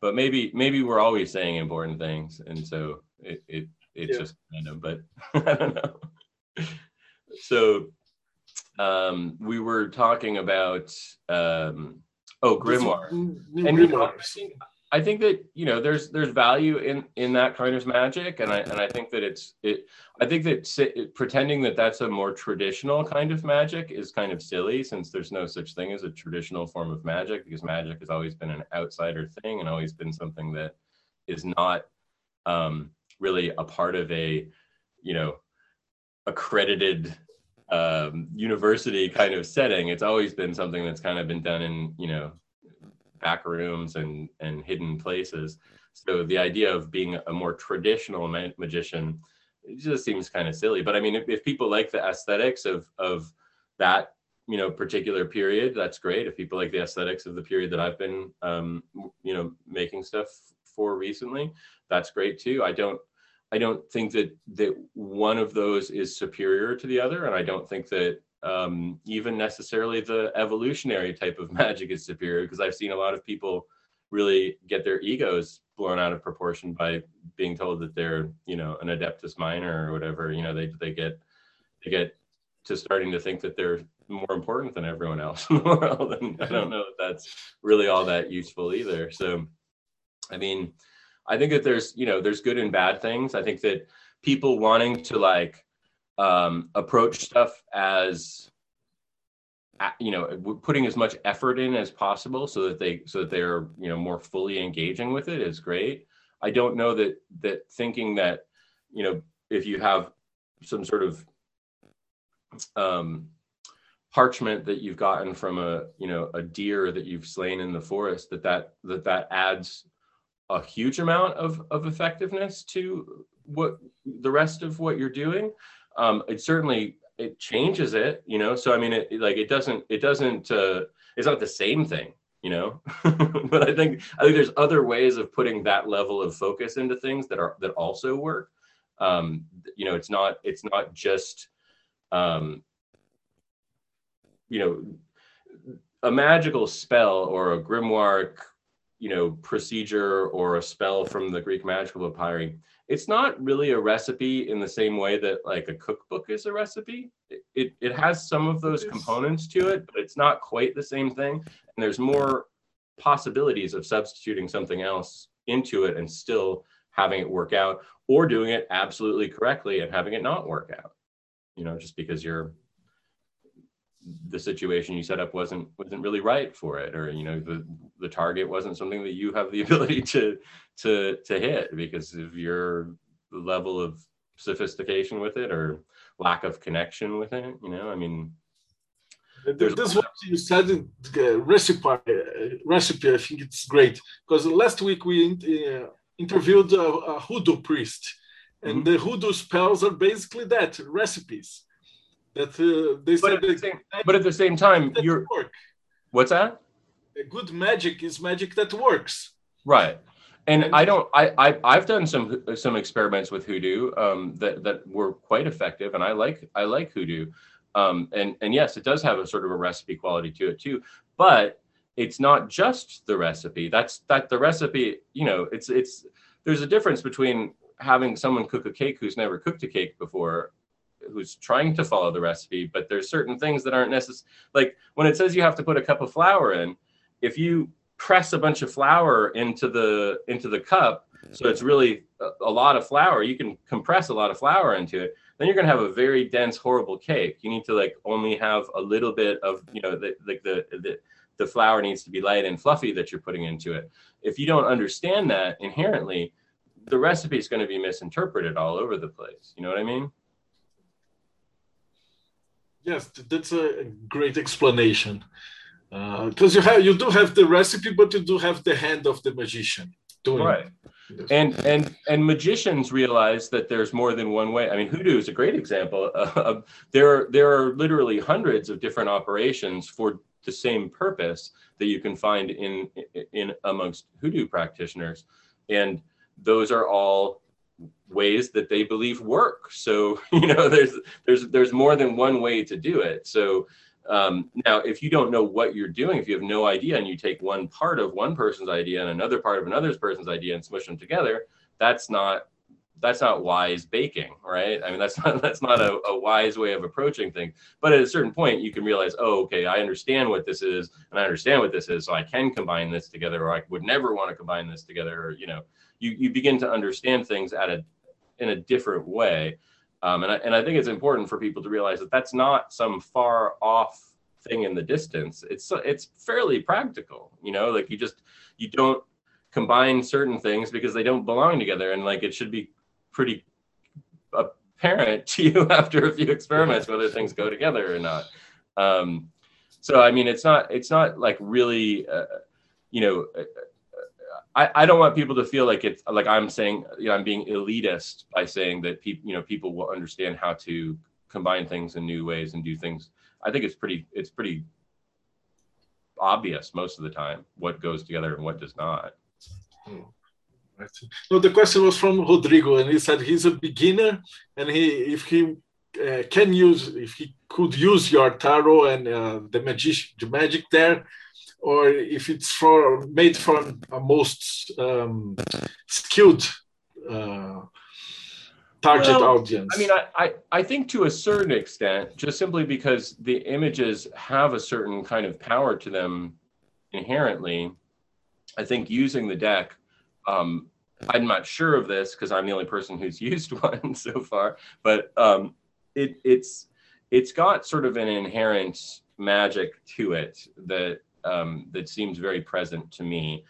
but maybe maybe we're always saying important things, and so it it it's yeah. just random. But <laughs> I don't know. So um, we were talking about um, oh grimoire, and you know, I think, I think that you know there's there's value in in that kind of magic, and I and I think that it's it. I think that it, pretending that that's a more traditional kind of magic is kind of silly, since there's no such thing as a traditional form of magic, because magic has always been an outsider thing and always been something that is not um, really a part of a you know accredited um, university kind of setting. It's always been something that's kind of been done in you know back rooms and and hidden places. So the idea of being a more traditional ma- magician just seems kind of silly. But I mean, if, if people like the aesthetics of of that you know particular period, that's great. If people like the aesthetics of the period that I've been um, you know making stuff for recently, that's great too. I don't I don't think that that one of those is superior to the other, and I don't think that um, even necessarily the evolutionary type of <laughs> magic is superior because I've seen a lot of people really get their egos blown out of proportion by being told that they're you know an adeptus minor or whatever you know they they get they get to starting to think that they're more important than everyone else <laughs> in the world and i don't know if that's really all that useful either so i mean i think that there's you know there's good and bad things. I think that people wanting to like um, approach stuff as you know putting as much effort in as possible so that they so that they're you know more fully engaging with it is great. I don't know that that thinking that you know if you have some sort of um parchment that you've gotten from a you know a deer that you've slain in the forest that that that that adds a huge amount of of effectiveness to what the rest of what you're doing um, it certainly it changes it, you know. So I mean, it like it doesn't it doesn't uh, it's not the same thing, you know. <laughs> but I think I think there's other ways of putting that level of focus into things that are that also work. Um, you know, it's not it's not just um, you know a magical spell or a grimoire you know procedure or a spell from the greek magical papyri it's not really a recipe in the same way that like a cookbook is a recipe. It, it, it has some of those components to it, but it's not quite the same thing. And there's more possibilities of substituting something else into it and still having it work out or doing it absolutely correctly and having it not work out. You know, just because you're the situation you set up wasn't wasn't really right for it or you know the the target wasn't something that you have the <laughs> ability to to to hit because of your level of sophistication with it or lack of connection with it you know i mean there's this what you said in uh, recipe uh, recipe i think it's great because last week we uh, interviewed a, a, hoodoo priest and mm-hmm. the hoodoo spells are basically that recipes that uh, they but said. At the same, but at the same time, you're. Work. What's that? A good magic is magic that works. Right. And, and I don't. I, I I've done some some experiments with hoodoo um, that that were quite effective, and I like I like hoodoo. Um, and and yes, it does have a sort of a recipe quality to it too. But it's not just the recipe. That's that the recipe. You know, it's it's there's a difference between having someone cook a cake who's never cooked a cake before who's trying to follow the recipe, but there's certain things that aren't necessary. Like when it says you have to put a cup of flour in, if you press a bunch of flour into the into the cup, so it's really a, lot of flour, you can compress a lot of flour into it. Then you're gonna have a very dense, horrible cake. You need to like only have a little bit of you know the like the, the the the flour needs to be light and fluffy that you're putting into it. If you don't understand that inherently, the recipe is going to be misinterpreted all over the place. You know what I mean? Yes, that's a great explanation. Because uh, you have you do have the recipe, but you do have the hand of the magician doing right. and and and magicians realize that there's more than one way i mean hoodoo is a great example <laughs> of there there are literally hundreds of different operations for the same purpose that you can find in in amongst hoodoo practitioners and those are all ways that they believe work so <laughs> you know there's there's there's more than one way to do it so um, now, if you don't know what you're doing, if you have no idea, and you take one part of one person's idea and another part of another person's idea and smush them together, that's not that's not wise baking, right? I mean, that's not <laughs> that's not a, a wise way of approaching things. But at a certain point, you can realize, oh, okay, I understand what this is, and I understand what this is, so I can combine this together, or I would never want to combine this together, or you know, you you begin to understand things at a in a different way. Um, and, I, and I think it's important for people to realize that that's not some far off thing in the distance. It's it's fairly practical, you know, like you just you don't combine certain things because they don't belong together, and like it should be pretty apparent <laughs> to you after a few experiments whether things go together or not. Um, so I mean, it's not it's not like really, uh, you know. Uh, I, I don't want people to feel like it's like I'm saying, you know, I'm being elitist by saying that people, you know, people will understand how to combine things in new ways and do things. I think it's pretty, it's pretty obvious most of the time what goes together and what does not. Hmm. No, the question was from Rodrigo, and he said he's a beginner, and he if he uh, can use if he could use your tarot and uh, the magic the magic there or if it's for made for a most um, skilled uh, target well, audience. I mean, I, I, I think to a certain extent, just simply because the images have a certain kind of power to them inherently, I think using the deck, um, I'm not sure of this because I'm the only person who's <laughs> used one so far, but um, it, it's it's got sort of an inherent magic to it that um, that seems very present to me.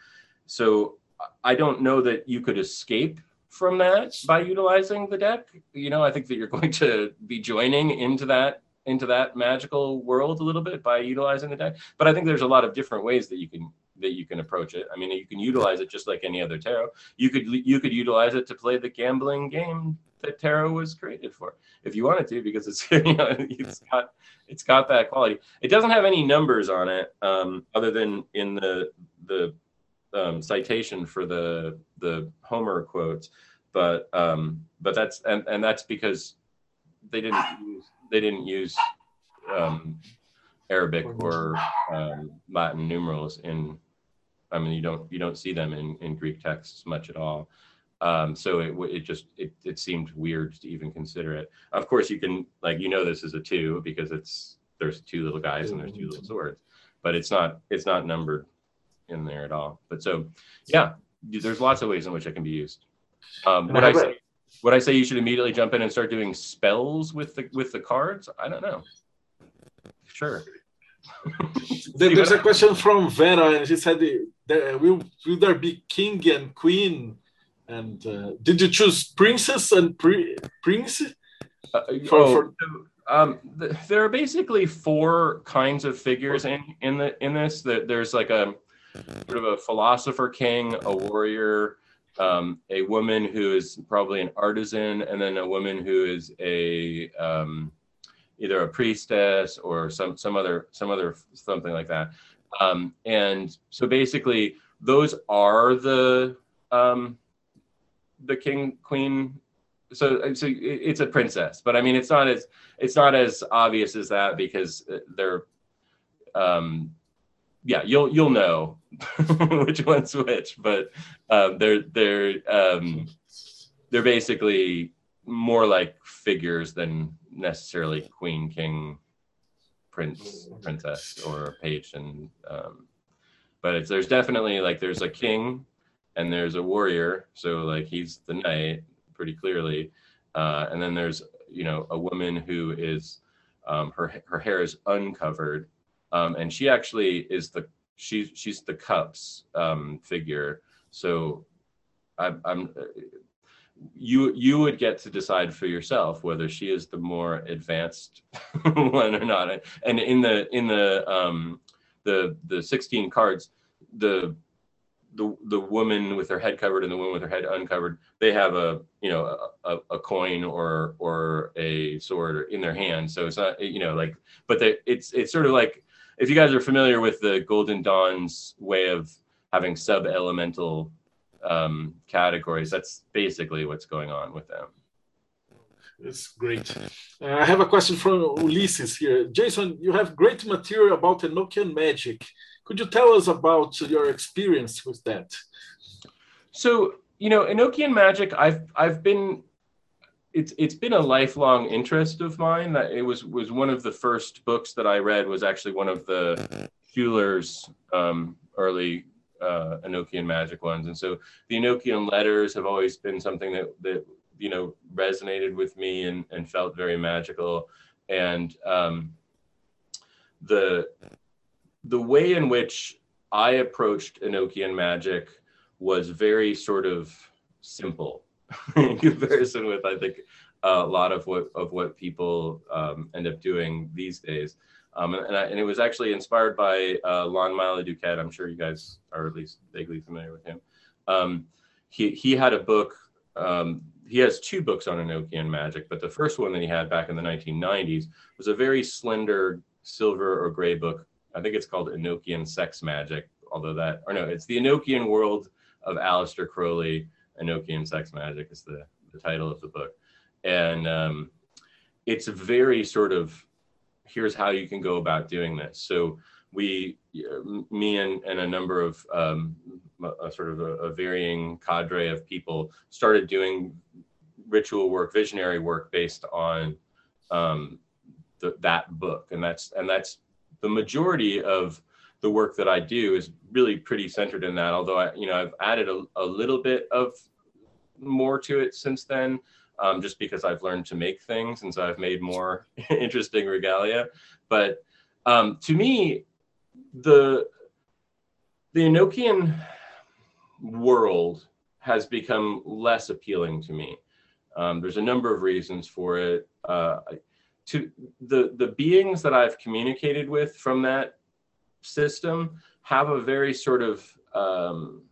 So I don't know that you could escape from that by utilizing the deck. You know, I think that you're <laughs> going to be joining into that into that magical world a little bit by utilizing the deck. But I think there's a lot of different ways that you can that you can approach it. I mean, you can utilize it just like any other tarot. You could you could utilize it to play the gambling game that tarot was created for. If you wanted to because it's <laughs> you know it's got it's got that quality. It doesn't have any numbers on it um, other than in the the um, citation for the the homer quotes. But um, but that's and, and that's because they didn't use they didn't use um, arabic or um, latin numerals in i mean you don't you don't see them in in greek texts much at all um, so it it just it it seemed weird to even consider it. Of course, you can like you know this is a two because it's there's two little guys and there's two little swords, but it's not it's not numbered in there at all. But so yeah, there's lots of ways in which it can be used. Um, would I say would I say you should immediately jump in and start doing spells with the with the cards? I don't know. Sure. <laughs> There's a question from Vera, and she said, "Will will there be king and queen and uh, did you choose princess and pri- prince? Uh, for, oh, for... Um, there are basically four kinds of figures in in the in this. That there's like a sort of a philosopher king, a warrior, um, a woman who is probably an artisan, and then a woman who is a um, either a priestess or some some other some other something like that. Um, and so basically, those are the um, the king queen so so it's a princess but i mean it's not as it's not as obvious as that because they're um yeah you'll you'll know <laughs> which one's which but um they're they're um they're basically more like figures than necessarily queen king prince princess or page and um but it's there's definitely like there's a king and there's a warrior. So like he's the knight pretty clearly. Uh, and then there's you know a woman who is um, her her hair is uncovered, um, and she actually is the she's she's the cups um, figure. So I, I'm you you would get to decide for yourself whether she is the more advanced <laughs> one or not. And in the in the um, the the 16 cards, the the the woman with her head covered and the woman with her head uncovered they have a you know a, a coin or or a sword in their hand so it's not you know like but they, it's it's sort of like if you guys are familiar with the golden dawn's way of having sub elemental um, categories that's basically what's going on with them it's great. Uh, I have a question from Ulysses here. Jason, you have great material about Enochian magic. Could you tell us about your experience with that? So, you know, Enochian magic, I've I've been it's it's been a lifelong interest of mine. That it was was one of the first books that I read was actually one of the Schueler's um, early uh, Enochian magic ones, and so the Enochian letters have always been something that that you know resonated with me and and felt very magical and um, the the way in which I approached Enochian magic was very sort of simple <laughs> in comparison with I think a lot of what of what people um, end up doing these days. Um, and, I, and, it was actually inspired by uh, Lon Milo DuQuette. I'm sure you guys are at least vaguely familiar with him. Um, he he had a book um, he has two books on Enochian magic, but the first one that he had back in the 1990s was a very slender silver or gray book. I think it's called Enochian Sex Magic, although that, or no, it's the Enochian World of Aleister Crowley. Enochian Sex Magic is the, the title of the book. And um, it's very sort of, here's how you can go about doing this. So we, me and, and a number of um, a sort of a, a, varying cadre of people started doing ritual work, visionary work based on um, the, that book, and that's and that's the majority of the work that I do is really pretty centered in that. Although I, you know, I've added a, a little bit of more to it since then, um, just because I've learned to make things, and so I've made more <laughs> interesting regalia. But um, to me, the the Enochian world has become less appealing to me. Um, there's a number of reasons for it. Uh, to the the beings that I've communicated with from that system have a very sort of um,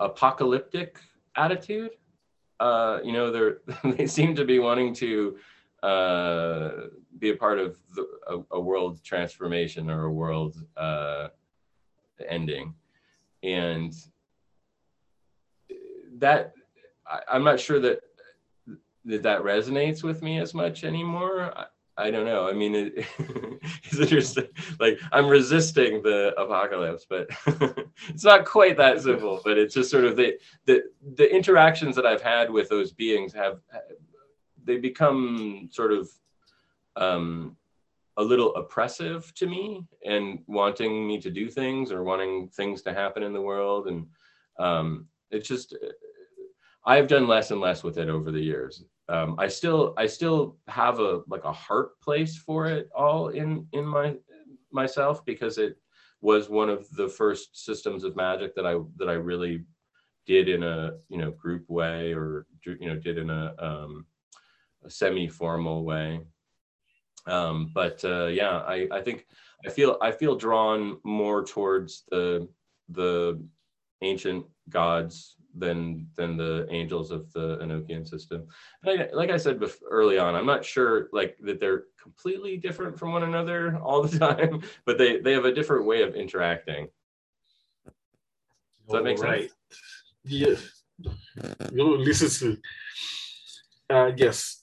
apocalyptic attitude. Uh, you know, they <laughs> they seem to be wanting to uh, be a part of the, a, a, world transformation or a world uh, ending. And that, I, am not sure that, that that resonates with me as much anymore. I, I don't know. I mean, it, <laughs> it's interesting. Like I'm resisting the apocalypse, but <laughs> it's not quite that simple. But it's just sort of the the the interactions that I've had with those beings have they become sort of um, a little oppressive to me and wanting me to do things or wanting things to happen in the world and um, it's just i've done less and less with it over the years um, i still i still have a like a heart place for it all in in my myself because it was one of the first systems of magic that i that i really did in a you know group way or you know did in a, um, a semi-formal way. Um, but uh, yeah, I, I think I feel I feel drawn more towards the the ancient gods than than the angels of the Enochian system. I, like I said before, early on, I'm not sure like that they're completely different from one another <laughs> all the time, but they they have a different way of interacting. Does that make right. sense? You know, listen uh, yes,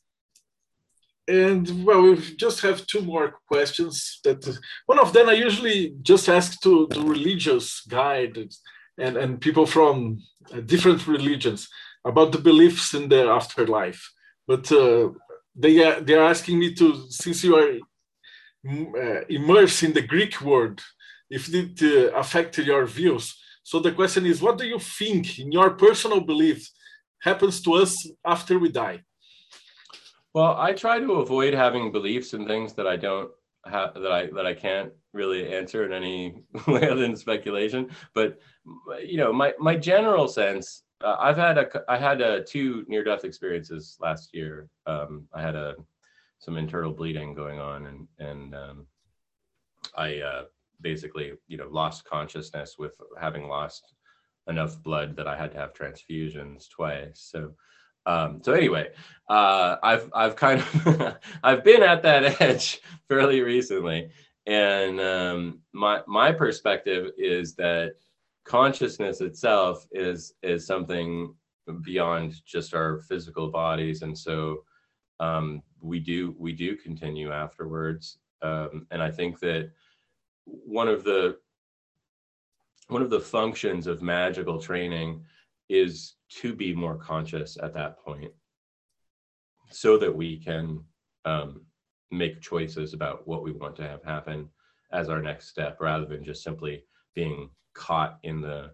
and well, we just have two more questions. That one of them I usually just ask to the religious guide and, and people from uh, different religions about the beliefs in the afterlife. But uh, they are they are asking me to since you are uh, immersed in the Greek world, if it uh, affected your views. So the question is, what do you think, in your personal belief, happens to us after we die? Well, I try to avoid having beliefs in things that I don't have that I that I can't really answer in any <laughs> way other than speculation. But you know, my my general sense, uh, I've had a I had a two near death experiences last year. Um, I had a some internal bleeding going on, and and um, I uh, basically you know lost consciousness with having lost enough blood that I had to have transfusions twice. So um, so anyway, uh, I've I've kind of <laughs> I've been at that <laughs> edge fairly recently, and um, my my perspective is that consciousness itself is is something beyond just our physical bodies, and so um, we do we do continue afterwards, um, and I think that one of the one of the functions of magical training is to be more conscious at that point so that we can um, make choices about what we want to have happen as our next step rather than just simply being caught in the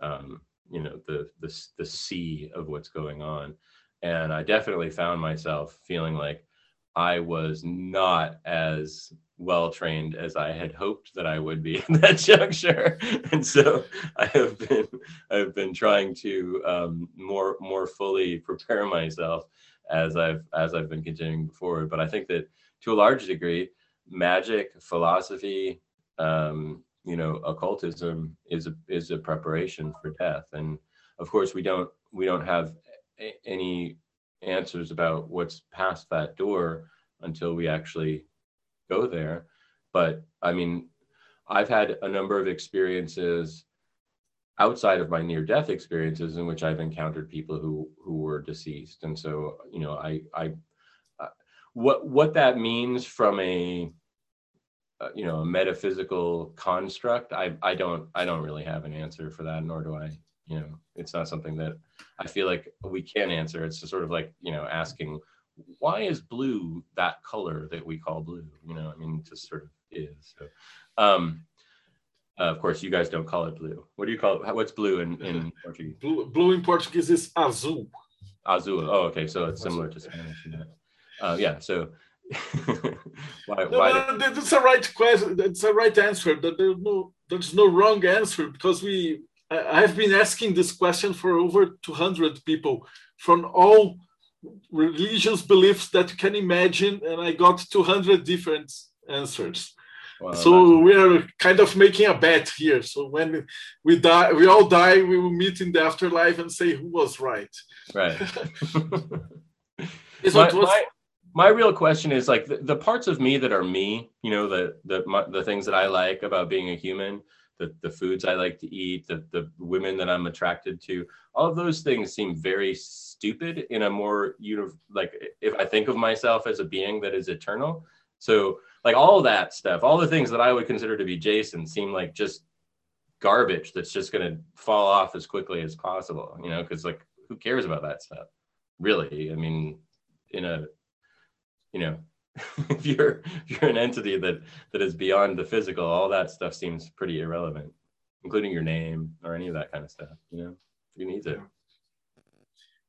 um, you know the, the the sea of what's going on. And i definitely found myself feeling like i was not as well trained as I had hoped that I would be <laughs> in that juncture, and so I have been I've been trying to um, more more fully prepare myself as I've as I've been continuing forward. But I think that to a large degree, magic, philosophy, um, you know, occultism is a is a preparation for death, and of course we don't we don't have any answers about what's past that door until we actually go there. But I mean, I've had a number of experiences outside of my near death experiences in which I've encountered people who who were deceased. And so, you know, I I uh, what what that means from a uh, you know a metaphysical construct I, I don't i don't really have an answer for that nor do i you know it's not something that i feel like we can answer it's just sort of like you know asking why is blue that color that we call blue? You know, I mean, just sort of is. So, um, uh, of course, you guys don't call it blue. What do you call it? What's blue in, in <laughs> Portuguese? Blue, blue in Portuguese is azul. Azul. Oh, okay. So it's similar to Spanish. Uh, yeah. So <laughs> why, no, why that's a right question. That's a right answer. There's no, there's no wrong answer because we. I have been asking this question for over 200 people from all religious beliefs that you can imagine, and I got 200 different answers. Wow, so we are kind of making a bet here. So when we die, we all die, we will meet in the afterlife and say who was right. Right. <laughs> <laughs> my, my, my, real question is like the, the, parts of me that are me, you know, the the my, the things that I like about being a human, the the foods I like to eat, the the women that I'm attracted to, all of those things seem very stupid in a more you know like if I think of myself as a being that is eternal. So like all that stuff, all the things that I would consider to be Jason seem like just garbage that's just going to fall off as quickly as possible, you know, because like who cares about that stuff? Really? I mean, in a you know, <laughs> if you're if you're an entity that that is beyond the physical, all that stuff seems pretty irrelevant, including your name or any of that kind of stuff, you know. You need it.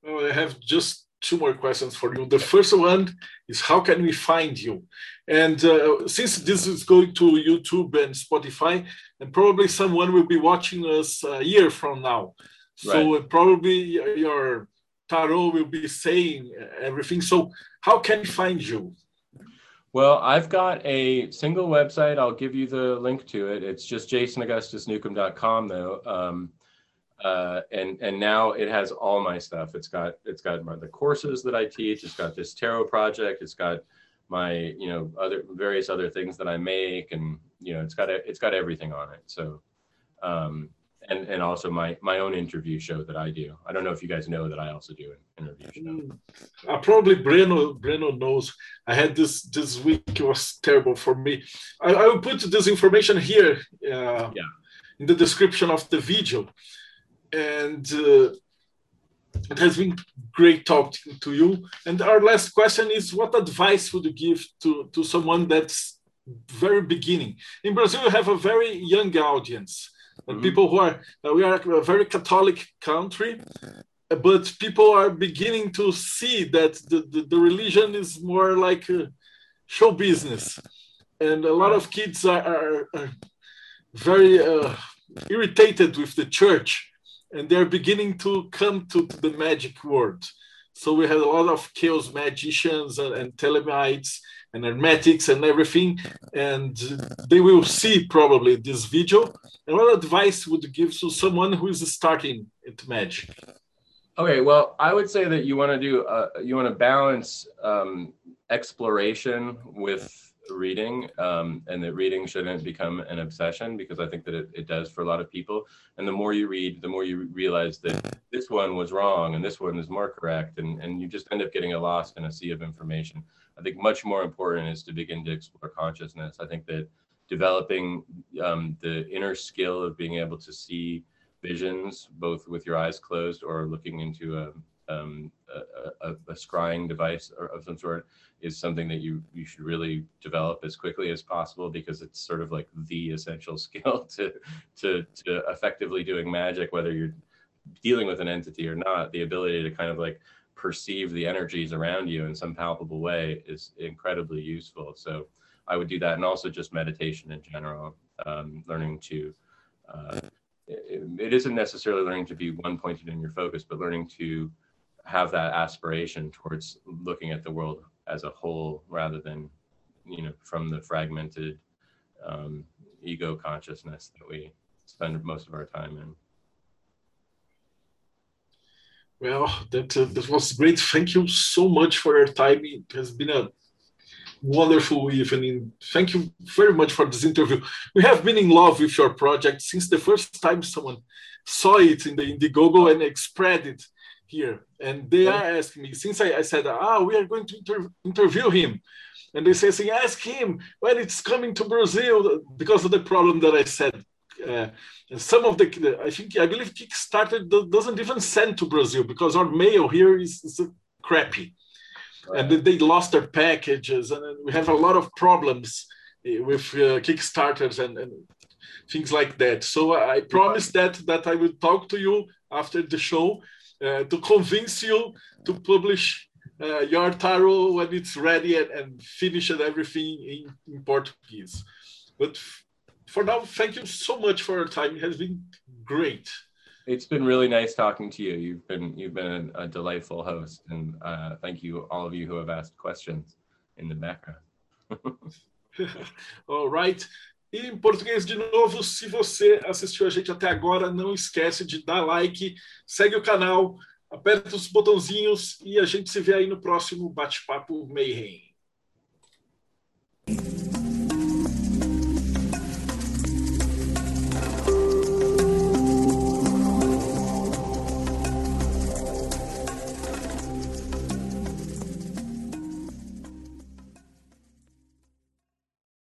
Well, I have just two more questions for you. The first one is how can we find you? And uh, since this is going to YouTube and Spotify, and probably someone will be watching us a year from now. So right. probably your tarot will be saying everything. So how can we find you? Well, I've got a single website. I'll give you the link to it. It's just jasonaugustusnewcomb.com though. Um, uh, and and now it has all my stuff. It's got it's got my, the courses that I teach. It's got this tarot project. It's got my you know other various other things that I make, and you know it's got a, it's got everything on it. So, um, and and also my my own interview show that I do. I don't know if you guys know that I also do an interview show. Uh, probably Breno Breno knows. I had this this week. It was terrible for me. I, I will put this information here. Uh, yeah. In the description of the video and uh, it has been great talking to you. And our last question is what advice would you give to, to someone that's very beginning? In Brazil, we have a very young audience. Mm-hmm. People who are, uh, we are a very Catholic country, but people are beginning to see that the, the, the religion is more like a show business. And a lot of kids are, are, are very uh, irritated with the church and they're beginning to come to the magic world. So we had a lot of chaos magicians and, and Thelemites, and hermetics and everything, and they will see probably this video. And what advice would you give to someone who is starting into magic? Okay, well, I would say that you want to do uh, you want to balance um, exploration with reading um, and that reading shouldn't become an obsession because I think that it, it does for a lot of people. And the more you read, the more you realize that this one was wrong and this one is more correct. And, and you just end up getting lost in a sea of information. I think much more important is to begin to explore consciousness. I think that developing um, the inner skill of being able to see visions, both with your eyes closed or looking into a, um, a, a, a, scrying device of some sort is something that you you should really develop as quickly as possible because it's sort of like the essential <laughs> skill to to to effectively doing magic whether you're dealing with an entity or not the ability to kind of like perceive the energies around you in some palpable way is incredibly useful. So i would do that and also just meditation in general um, learning to uh, it, it isn't necessarily learning to be one pointed in your focus but learning to have that aspiration towards looking at the world as a whole rather than you know from the fragmented um, ego consciousness that we spend most of our time in well that, uh, that was great thank you so much for your time it has been a wonderful evening thank you very much for this interview we have been in love with your project since the first time someone saw it in the indiegogo and spread it here. And they are asking me, since I, I said, ah, we are going to inter- interview him. And they say, ask him when it's coming to Brazil because of the problem that I said. Uh, some of the, I think, I believe Kickstarter doesn't even send to Brazil because our mail here is, is crappy. Right. And they lost their packages, and we have a lot of problems eh, with uh, Kickstarters and, and things like that. So I promised that that I will talk to you after the show uh, to convince you to publish uh, your tarot when it's ready and, and finish everything in, in Portuguese. But for now, thank you so much for your time. It has been great. It's been really nice talking to you. You've been you've been a, delightful host, and uh, thank you all of you who have asked questions in the background. <laughs> all right. E em português, de novo, se você assistiu a gente até agora, não esquece de dar like, segue o canal, aperta os botãozinhos e a gente se vê aí no próximo Bate-Papo Mayhem.